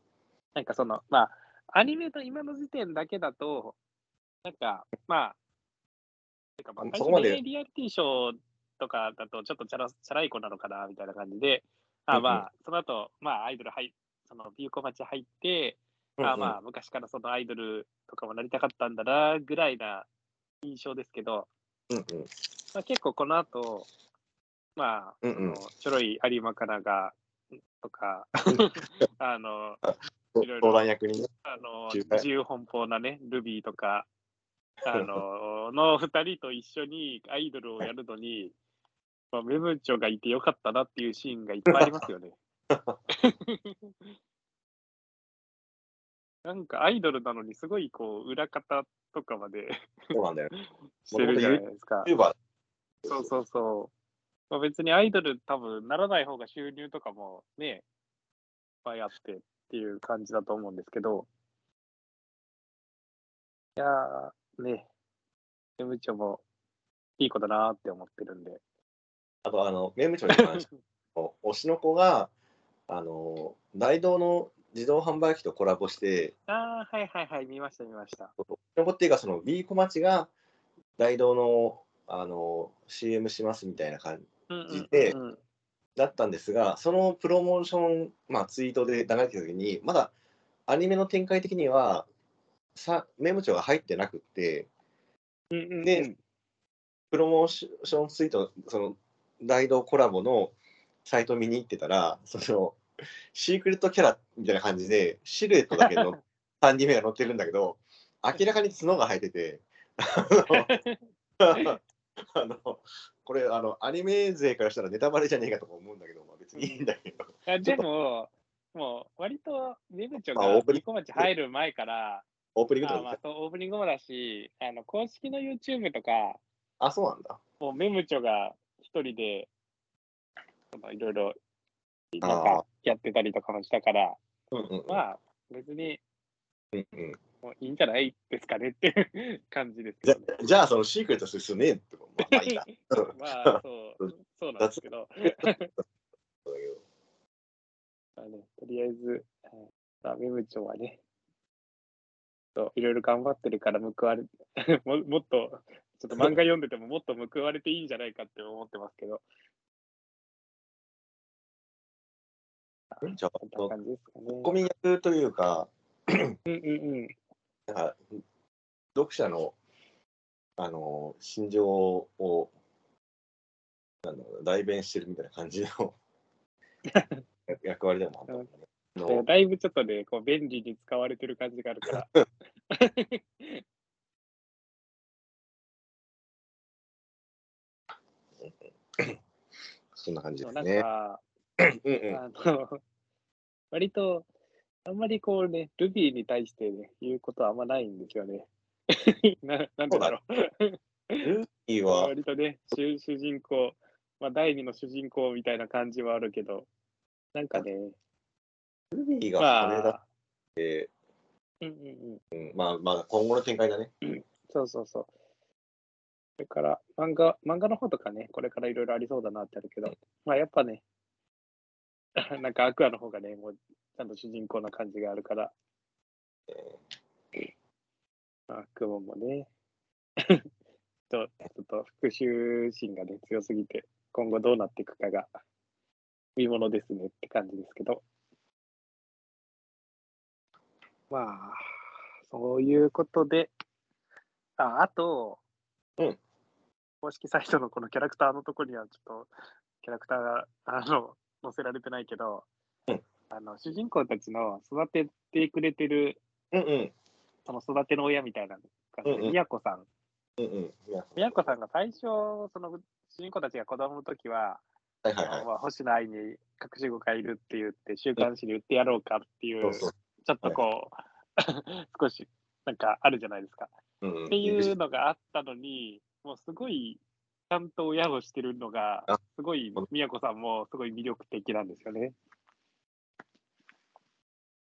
なんかその、まあ、アニメの今の時点だけだと、なんか、まあ、てかそこまで。リアリティショーとかだと、ちょっとチャラチャラい子なのかなみたいな感じで、あまあ、その後、まあ、アイドル入そのビューコ町入って、あまあ、昔からそのアイドルとかもなりたかったんだな、ぐらいな印象ですけど、うんうん。まあ、結構この後、まあ、うんうん。ちょろい有馬かなが、とか、あの、いろいろ相談役にね。あの、自由奔放なね、ルビーとか、あの、の二人と一緒にアイドルをやるのに、まあ、メムチョがいてよかったなっていうシーンがいっぱいありますよね。なんかアイドルなのにすごいこう裏方とかまで そうなんだよ。してるじゃないですか。そうそうそう。まあ、別にアイドル多分ならない方が収入とかもね、いっぱいあってっていう感じだと思うんですけど、いやー、ね、事務長もいい子だなーって思ってるんで。あと、あの、メムチョに関しても、推しの子が、あの、大道の自動販売機とコラボして、ああ、はいはいはい、見ました見ました。推しの子っていうか、その B 小町が大道の、あの、CM しますみたいな感じうんうんでうんうんだったんですが、そのプロモーション、まあ、ツイートで流れてきたときに、まだアニメの展開的には、さメムチョが入ってなくって、うんうんうん。でプロモーションツイート、その大道コラボのサイト見に行ってたら、そのシークレットキャラみたいな感じで、シルエットだけの3人目が載ってるんだけど、明らかに角が生えてて、あの あのこれあの、アニメ勢からしたらネタバレじゃねえかとか思うんだけど、まあ、別にいいんだけど、あでも、もう割とメムチョがニコ町入る前から、オープニングとあまあオープニングもだし、あの公式の YouTube とか、あ、そうなんだ。もうメムチョが一人でいろいろなんかやってたりとかもしたから、うんうんうん。まあ別にうんうんもういいんじゃないですかねっていう 感じですじゃけどね。じゃあ、そのシークレットする必要ねえってこと。まあ、まあいいか。まあそう、そうなんですけど、あね、とりあえず、あ、メム長はね、いろいろ頑張ってるから報われももっと、ちょっと漫画読んでてももっと報われていいんじゃないかって思ってますけど、じゃあ、こんな感じですかね。ツッコミ役というか、うんうんうん。なんか読者の、あの心情をなんだろうな代弁してるみたいな感じの 役割でもあね。あだいぶちょっとね、こう便利に使われてる感じがあるから。そんな感じですなんね。か、うんうんあの、割と、あんまりこうね、ルビーに対してね、言うことはあんまないんですよね。ななんでだろう。ルーキーは、割とね主、主人公、まあ、第二の主人公みたいな感じはあるけど、なんかね、ルビーがま羽だっあ、て、うんうんうん、うんまあまあ今後の展開だね。そうそうそう。それから、漫画、漫画の方とかね、これからいろいろありそうだなってあるけど、まあやっぱね、なんかアクアの方がね、もうちゃんと主人公な感じがあるから、まあ、クモもね、ちょちょっと復讐心がね、強すぎて、今後どうなっていくかが見ものですねって感じですけど。まあ、そういうことで、ああと、うん。公式サイトのこのキャラクターのところにはちょっとキャラクターがあの載せられてないけど、うんあの主人公たちの育ててくれてるうんうんその育ての親みたいな感じで、うんうんみやこさん。うんうん。いやみやこさんが最初、その主人公たちが子供の時は、はいはいはい。まあ、星野愛に隠し子がいるって言って、週刊誌に売ってやろうかっていう、そうそう。ちょっとこう、少しなんかあるじゃないですか。うんうんっていうのがあったのに、もうすごい、ちゃんと親をしてるのがあ、すごい、みやこさんもすごい魅力的なんですよね。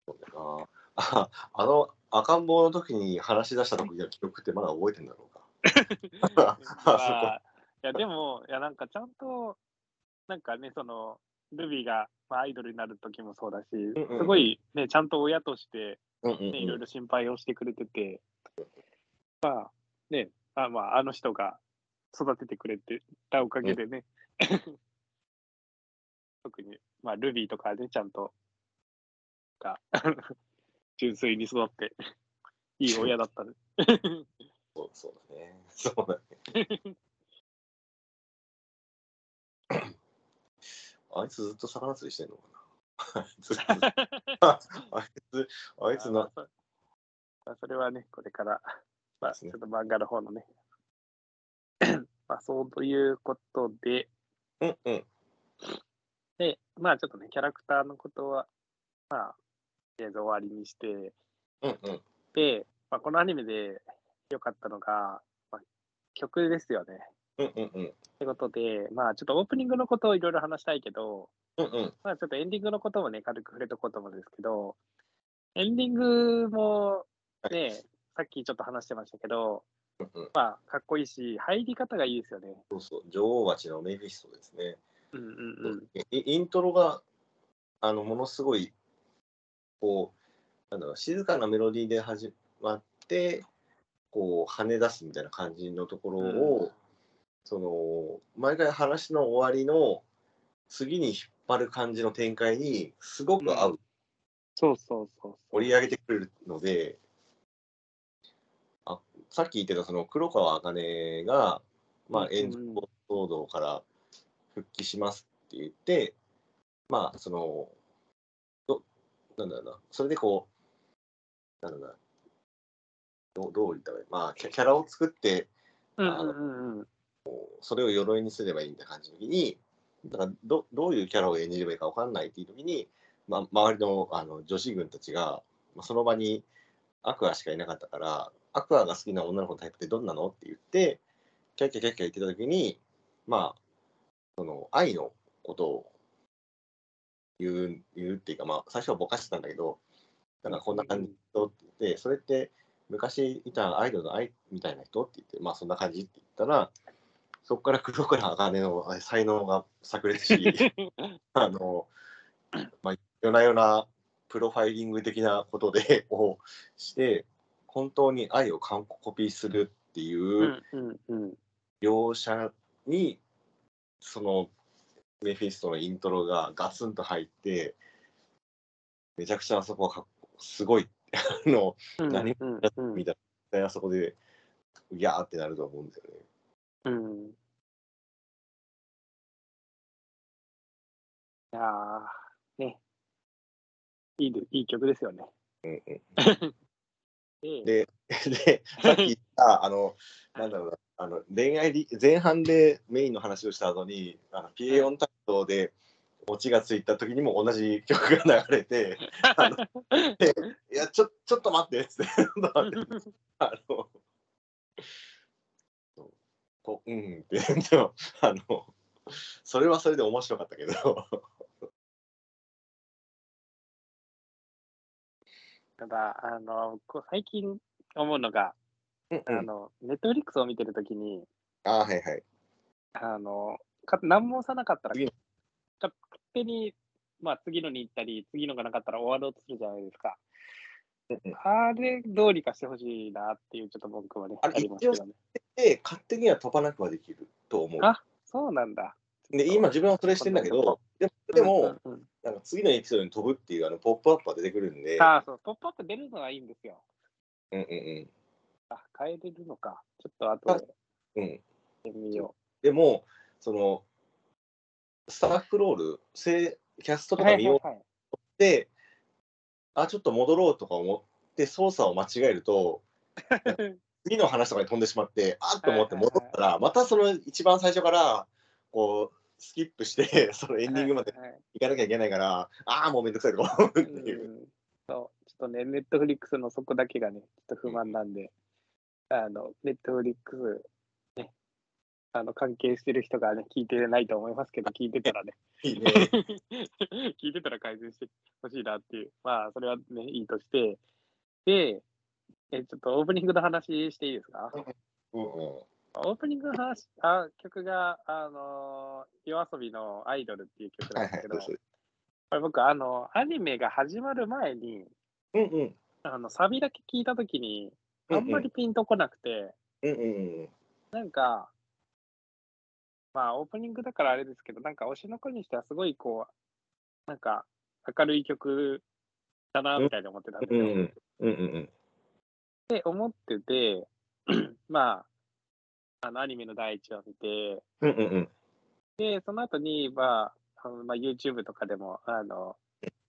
そうだなああの赤ん坊の時に話し出した時の記憶ってまだ覚えてんだろうか。まあ、いや、でも、いや、なんかちゃんと、なんかね、その、ルビーが、まあ、アイドルになる時もそうだし、んうん。すごい、ね、ちゃんと親として、うんうんうん。ね、いろいろ心配をしてくれてて、まあ、ね、あまあ、あの人が育ててくれてたおかげでね、特に、まあ、ルビーとかね、ちゃんと、が 純粋に育って、いい親だったね。そうそうだね。そうだね。あいつずっと魚釣りしてんのかな？あいつ、あいつ、な、まあそれはね、これから、まあ、ちょっと漫画の方のね。まあ、そういうことで、うんうん。で、まあ、ちょっとね、キャラクターのことは、まあ、とりあえず終わりにして、うんうん。で、まあ、このアニメで良かったのが、まあ、曲ですよね。うんうんうん。ってことで、まあ、ちょっとオープニングのことをいろいろ話したいけど、うんうん。まあ、ちょっとエンディングのこともね、軽く触れとこうと思うんですけど、エンディングもね、さっきちょっと話してましたけど、うんうんまあ、かっこいいし、入り方がいいですよね。そうそう、女王蜂のメフィストですね。うんうんうん。イイントロが、あの、ものすごい、こう、静かなメロディーで始まって、こう、跳ね出すみたいな感じのところを、うん。その、毎回話の終わりの、次に引っ張る感じの展開に、すごく合う、そうそうそうそう。盛り上げてくれるので、あさっき言ってた、その、黒川茜が、まあ、炎上騒動から復帰しますって言って、まあ、その、どなんだろうな、それでこう、なんだろうな、どうどう言ったらいい？まあ、キャキャラを作って。それを鎧にすればいいみたいな感じの時に、だからどどういうキャラを演じればいいか分かんないっていう時に、まあ、周りのあの女子軍たちが、まあ、その場にアクアしかいなかったから、アクアが好きな女の子のタイプってどんなのって言って、キャッキャキャッキャ言ってた時に、まあ、その愛のことを言う言うっていうか、まあ、最初はぼかしてたんだけど、なんかこんな感じで、それって昔いたアイドルの愛みたいな人って言って、まあそんな感じって言ったら、そこから黒倉茜の才能が炸裂し、あの、まあ、夜な夜なプロファイリング的なことで をして、本当に愛を完コピーするっていううんうんうん。描写に、そのメフィストのイントロがガツンと入って、めちゃくちゃあそこはかっこすごい、あの、うん何みたいな、あそこで、ギャーってなると思うんですよね。うん。いやー、ね。いいで、いい曲ですよね。うんうん で、で、で、さっき言った、あの、なんだろうな、あの恋愛り前半でメインの話をした後に、あの PA 音担当でオチがついた時にも同じ曲が流れて、あの でいや、ちょちょっと待ってっつって、あの、こううんって、でも、あの、それはそれで面白かったけど、ただ、あの、最近思うのが、うんあの、ネットフリックスを見てるときに、あはいはい。あの、か何も押さなかったら、勝手に、まあ、次のに行ったり、次のがなかったら終わろうとするじゃないですか。うんうんあれ、どうにかしてほしいなっていう、ちょっと文句はね、ありますけどね。で、勝手には飛ばなくはできると思う。あそうなんだ。で、今自分はそれしてんだけど、でも、でも、うんうんうんなんか次のエピソードに飛ぶっていうあのポップアップが出てくるんで、ああ、そう、ポップアップ出るのはいいんですよ。うんうんあ、変えれるのか。ちょっと後でうん。うん、やってみよでも、その、スタッフロール、せキャストう。とか見ようっはい。て、あ、ちょっと戻ろうとか思って操作を間違えると、次の話とかに飛んでしまって、あっと思って戻ったら、またその一番最初から、こう、スキップして、そのエンディングまではいはい行かなきゃいけないから、ああ、もうめんどくさいとか思うっていう。うんそう、とね、ネットフリックスのそこだけがね、ちょっと不満なんで、あの、ネットフリックス、ね、あの、関係してる人がね、聞いてないと思いますけど、聞いてたらね、いいね。聞いてたら改善してほしいなっていう、まあ、それはね、いいとして、で、え、ちょっとオープニングの話していいですか？うんうん。オープニングの話、あ曲が、あのー、夜遊びのアイドルっていう曲なはいはい。んですけど、そうそうこれ僕、あの、アニメが始まる前に、うんうん。あの、サビだけ聞いたときに、あんまりピンとこなくて、うんうんうん。なんか、まあ、オープニングだからあれですけど、なんか、推しの子にしてはすごい、こう、なんか、明るい曲だな、みたいに思ってたんですよ。っうんうんうんうんて思ってて、まあ、あの、アニメの第一話を見て、うんうんうんで、その後に、まあ、あのまあ、YouTube とかでも、あの、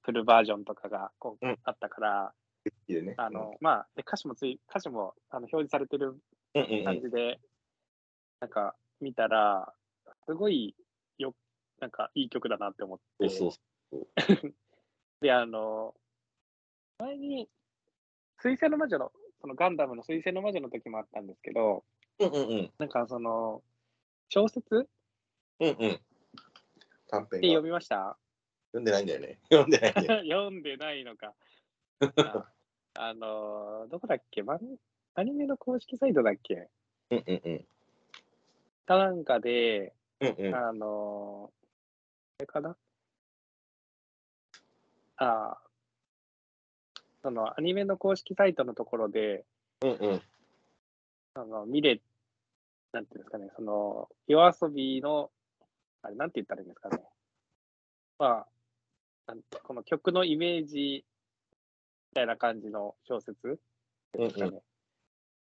フルバージョンとかがこう、うんあったから、いいよね。あの、まあ、で歌詞もつい、歌詞もあの表示されてるうんうんうん。感じで、なんか見たら、すごいよ、なんかいい曲だなって思って、そうそう で、あの、前に、水星の魔女の、そのガンダムの水星の魔女の時もあったんですけど、うんうんうん。なんかその、小説うんうん。短編がって読みました？読んでないんだよね。読んでないんだよ。読んでないのか。ああの、どこだっけ？マニアニメの公式サイトだっけ？うんうんうん。かなんかで、うんうん。あの、あれかな？ああ、そのアニメの公式サイトのところで、うんうん。あの見れ、なんていうんですかね、その、夜遊びの、あれ、なんて言ったらいいんですかね？まあ、この曲のイメージみたいな感じの小説うんですかね。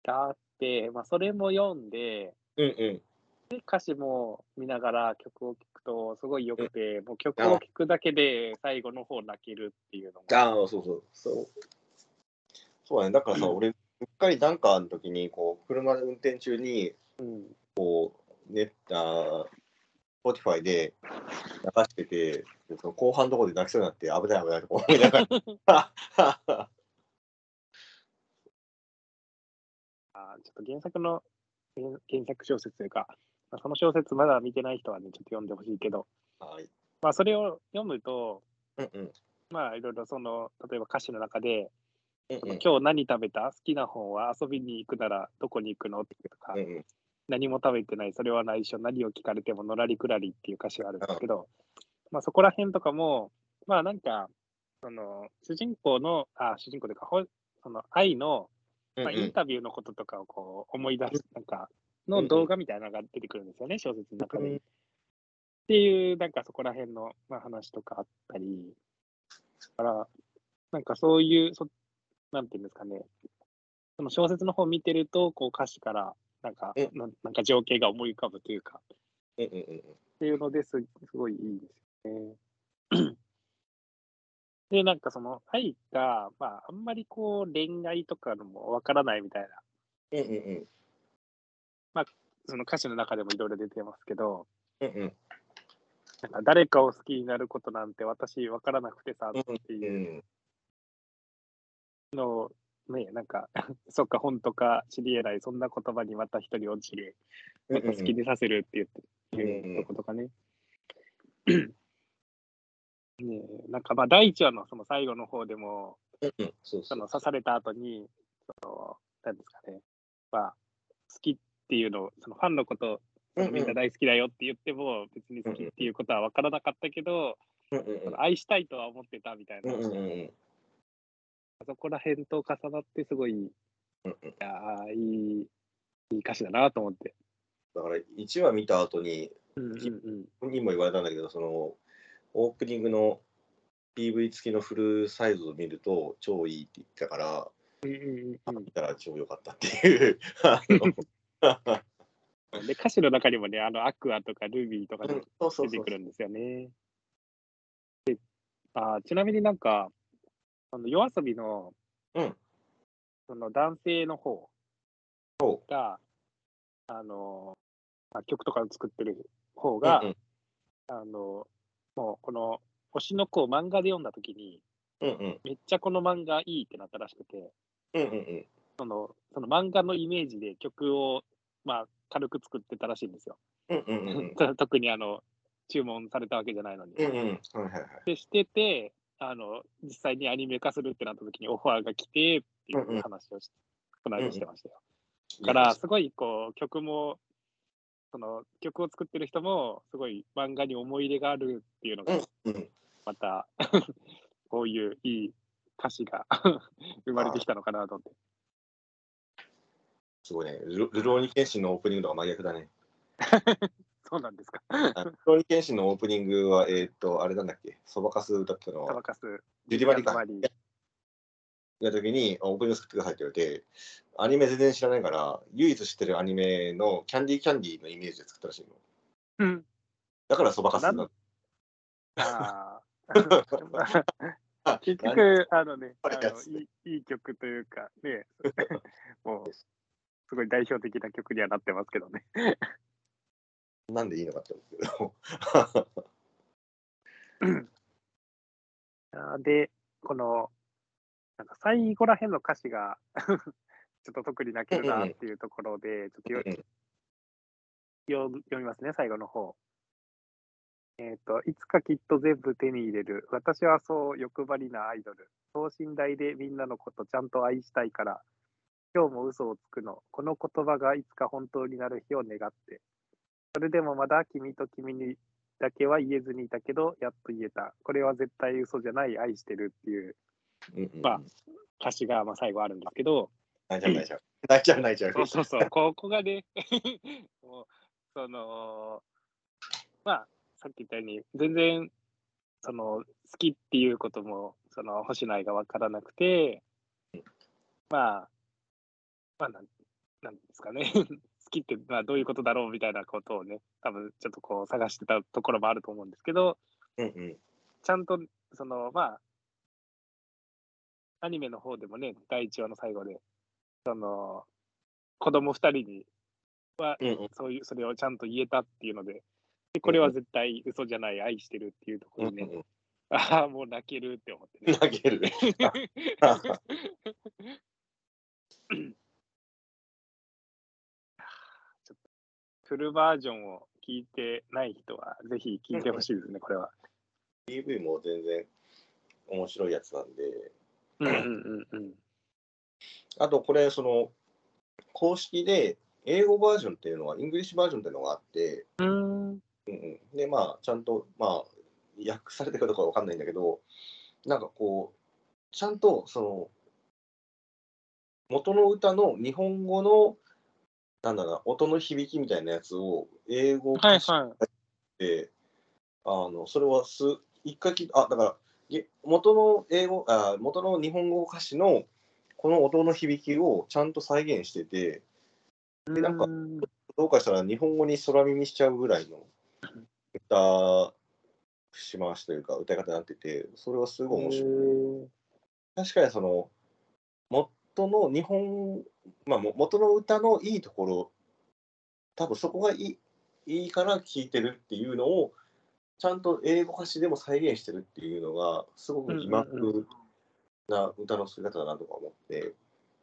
があって、まあ、それも読んで、うんうん。で歌詞も見ながら曲を聴くとすごい良くて、もう曲を聴くだけで最後の方泣けるっていうのが。ああ、そうそう。そう。そうだね。だからさ、俺、うっかりダンカーの時に、こう、車で運転中に、うん、ね、あー Spotify で流してて、その後半のところで泣きそうになって、危ない危ないとか思いながら。あーちょっと原作の原原作小説というか、まあ、その小説まだ見てない人はね、ちょっと読んでほしいけど、はい。まあ、それを読むと、うんうん。まあ、いろいろその、例えば歌詞の中で、うんうん。今日何食べた？好きな本は遊びに行くならどこに行くの？とか、うんうん。何も食べてない、それは内緒、何を聞かれてものらりくらりっていう歌詞があるんですけど、まあ、そこら辺とかも、まあなんか、その主人公の、あ、主人公というか、ほその愛の、まあ、インタビューのこととかをこう思い出す、なんか、の動画みたいなのが出てくるんですよね、小説の中で。っていう、なんかそこら辺の、まあ、話とかあったり、だから、なんかそういう、そなんていうんですかね、その小説の方見てると、こう歌詞から、なんか、うんなんなんか情景が思い浮かぶというか、うんうんうん。っていうのですすごいいいですよね。で、なんかその愛が、まあ、あんまりこう恋愛とかのもわからないみたいな、うんうんうん。その歌詞の中でもいろいろ出てますけど、うんうん。なんか誰かを好きになることなんて私わからなくてさっていうのを、ね、なんか、そっか、本とか知り得ない、そんな言葉にまた一人落ちる、また好きにさせるって言っていうとことかね。ねえなんかまあ第一話のその最後の方でも。その刺された後に、その、なんですかね、まあ、好きっていうのを、そのファンのこと、みんな大好きだよって言っても、別に好きっていうことは分からなかったけど、愛したいとは思ってたみたいな、うんうんうん。そこら辺と重なって、すごい、いやーいい、いい歌詞だなと思って。だから1話見た後にうんうんうん。本人も言われたんだけどそのオープニングの PV 付きのフルサイズを見ると超いいって言ってたからうんうんうん見たら超良かったっていう で歌詞の中にもね、あのアクアとかルビーとか出てくるんですよね。であちなみになんか、あの夜遊びの,、うん。その男性の方そが、あのまあ、曲とかを作ってる方が、うんうん。あのもうこの星の子を漫画で読んだときに、うんうん。めっちゃこの漫画いいってなったらしくて、うんうんうん。そのその漫画のイメージで曲を、まあ、軽く作ってたらしいんですよ。うんうんうん。特にあの注文されたわけじゃないのに。うんうん。はいはいはい。でしててあの、実際にアニメ化するってなった時にオファーが来てっていう話をし、この間してましたよ。いだから、すごいこう曲も、その曲を作ってる人も、すごい漫画に思い入れがあるっていうのが、また、こういういい歌詞が 生まれてきたのかなと思って。すごいね。ルルローニケンシンのオープニングとか真逆だね そうなんですか。あのルローニケンシンのオープニングはえーっとあれなんだっけ？そばかす歌ったのはタバカス、ジュリかマリーや時に、あオープニング作ってくださいって言われて、アニメ全然知らないから、唯一知ってるアニメのキャンディーキャンディーのイメージで作ったらしいの。うん。だからそばかすになっあた。あ。結局、あのね、あのいいいい曲というか、ね、もう、すごい代表的な曲にはなってますけどね。なんでいいのかって思うけど。で、この、なんか最後らへんの歌詞が ちょっと特に泣けるなっていうところで、ちょっとよ読みますね、最後の方。えっ、と、いつかきっと全部手に入れる。私はそう欲張りなアイドル。等身大でみんなのことちゃんと愛したいから、今日も嘘をつくの。この言葉がいつか本当になる日を願って。それでもまだ君と君にだけは言えずにいたけど、やっと言えた。これは絶対嘘じゃない、愛してるっていう。まあ歌詞がまあ最後あるんですけど、泣いちゃう泣いちゃう。泣いちゃう泣いちゃう。そうそうそう、ここがね、もう、その、まあ、さっき言ったように、全然、その、好きっていうことも、その、星内が分からなくて、まあ、まあ、なんなんですかね、好きって、まあ、どういうことだろうみたいなことをね、多分ちょっとこう、探してたところもあると思うんですけど、うんうんちゃんと、その、まあ、アニメの方でもね、第1話の最後で、その、子供二人には、うんうんそういう、それをちゃんと言えたっていうので、でこれは絶対嘘じゃない、愛してるっていうところでね、うんうんああ、もう泣けるって思ってね。泣ける。フルバージョンを聞いてない人は、ぜひ聞いてほしいですね、これは。PV も全然面白いやつなんで、うんうんうんうん。あとこれ、その、公式で英語バージョンっていうのは、イングリッシュバージョンっていうのがあって、うーん。うんうん、で、まあ、ちゃんと、まあ、訳されてるかどうかわかんないんだけど、なんかこう、ちゃんと、その、元の歌の日本語の、なんだろうな、音の響きみたいなやつを英語はい歌詞はで、あの、それはす、一回聞いあ、だから、げ元の英語、あ、元の日本語歌詞の、この音の響きをちゃんと再現してて、い。でなんかどうかしたら日本語に空耳しちゃうぐらいの歌し回しというか歌い方になってて、それはすごい面白い。確かにその元の日本、まあ、元の歌のいいところ、多分そこがいいいいから聴いてるっていうのを、ちゃんと英語歌詞でも再現してるっていうのが、すごく疑うんうん惑な歌の作り方だなとか思って、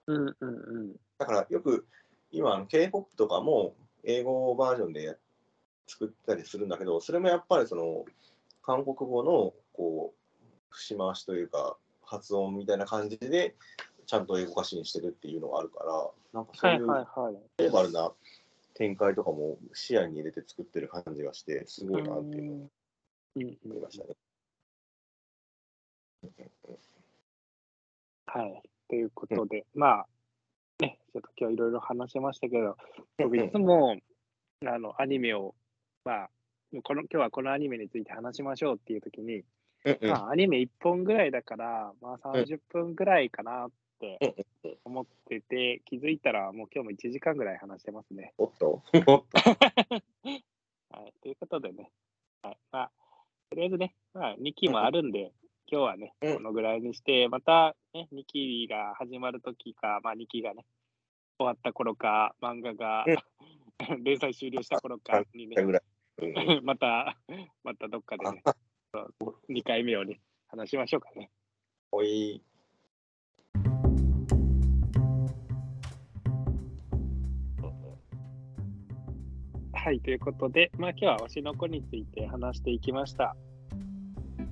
うんうんうん。だからよく今あの K-POP とかも英語バージョンで作ったりするんだけど、それもやっぱりその韓国語のこう節回しというか発音みたいな感じでちゃんと英語歌詞にしてるっていうのがあるから、なんかそうはいいうはいはい。レバルな展開とかも視野に入れて作ってる感じがして、すごいなっていうのをうんうん思いましたね。はい。ということで、まあ、ね、ちょっと今日いろいろ話しましたけど、僕いつも、あの、アニメを、まあ、この今日はこのアニメについて話しましょうっていう時に、うんうんまあ、アニメ1本ぐらいだから、まあ、30分ぐらいかなって思ってて、気づいたらもう今日も1時間ぐらい話してますね。おっと。おっと。はい。ということでね、はい。まあ、とりあえずね、まあ、2期もあるんで、今日はね、うん。このぐらいにして、またね、2期が始まるときか、まあ、2期がね、終わった頃か、漫画が 連載終了した頃かにね、また、またどっかでね、2回目をね、話しましょうかね。おい。はい、ということで、まあ今日は推しの子について話していきました。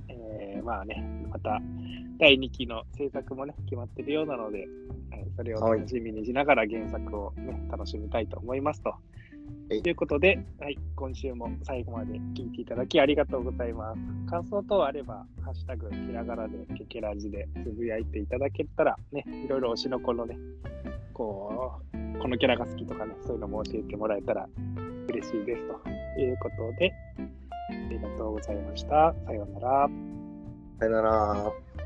えー、まあね、また第2期の制作もね、決まってるようなので、はい、それを楽しみにしながら原作をね、楽しみたいと思いますと。いということで、はい、今週も最後まで聞いていただきありがとうございます。感想等あれば、ハッシュタグ、ひらがなで、ケケラジでつぶやいていただけたら、ね、いろいろ推しの子のね、こう、このキャラが好きとかね、そういうのも教えてもらえたら嬉しいですということで、ありがとうございました。さようなら。さようなら。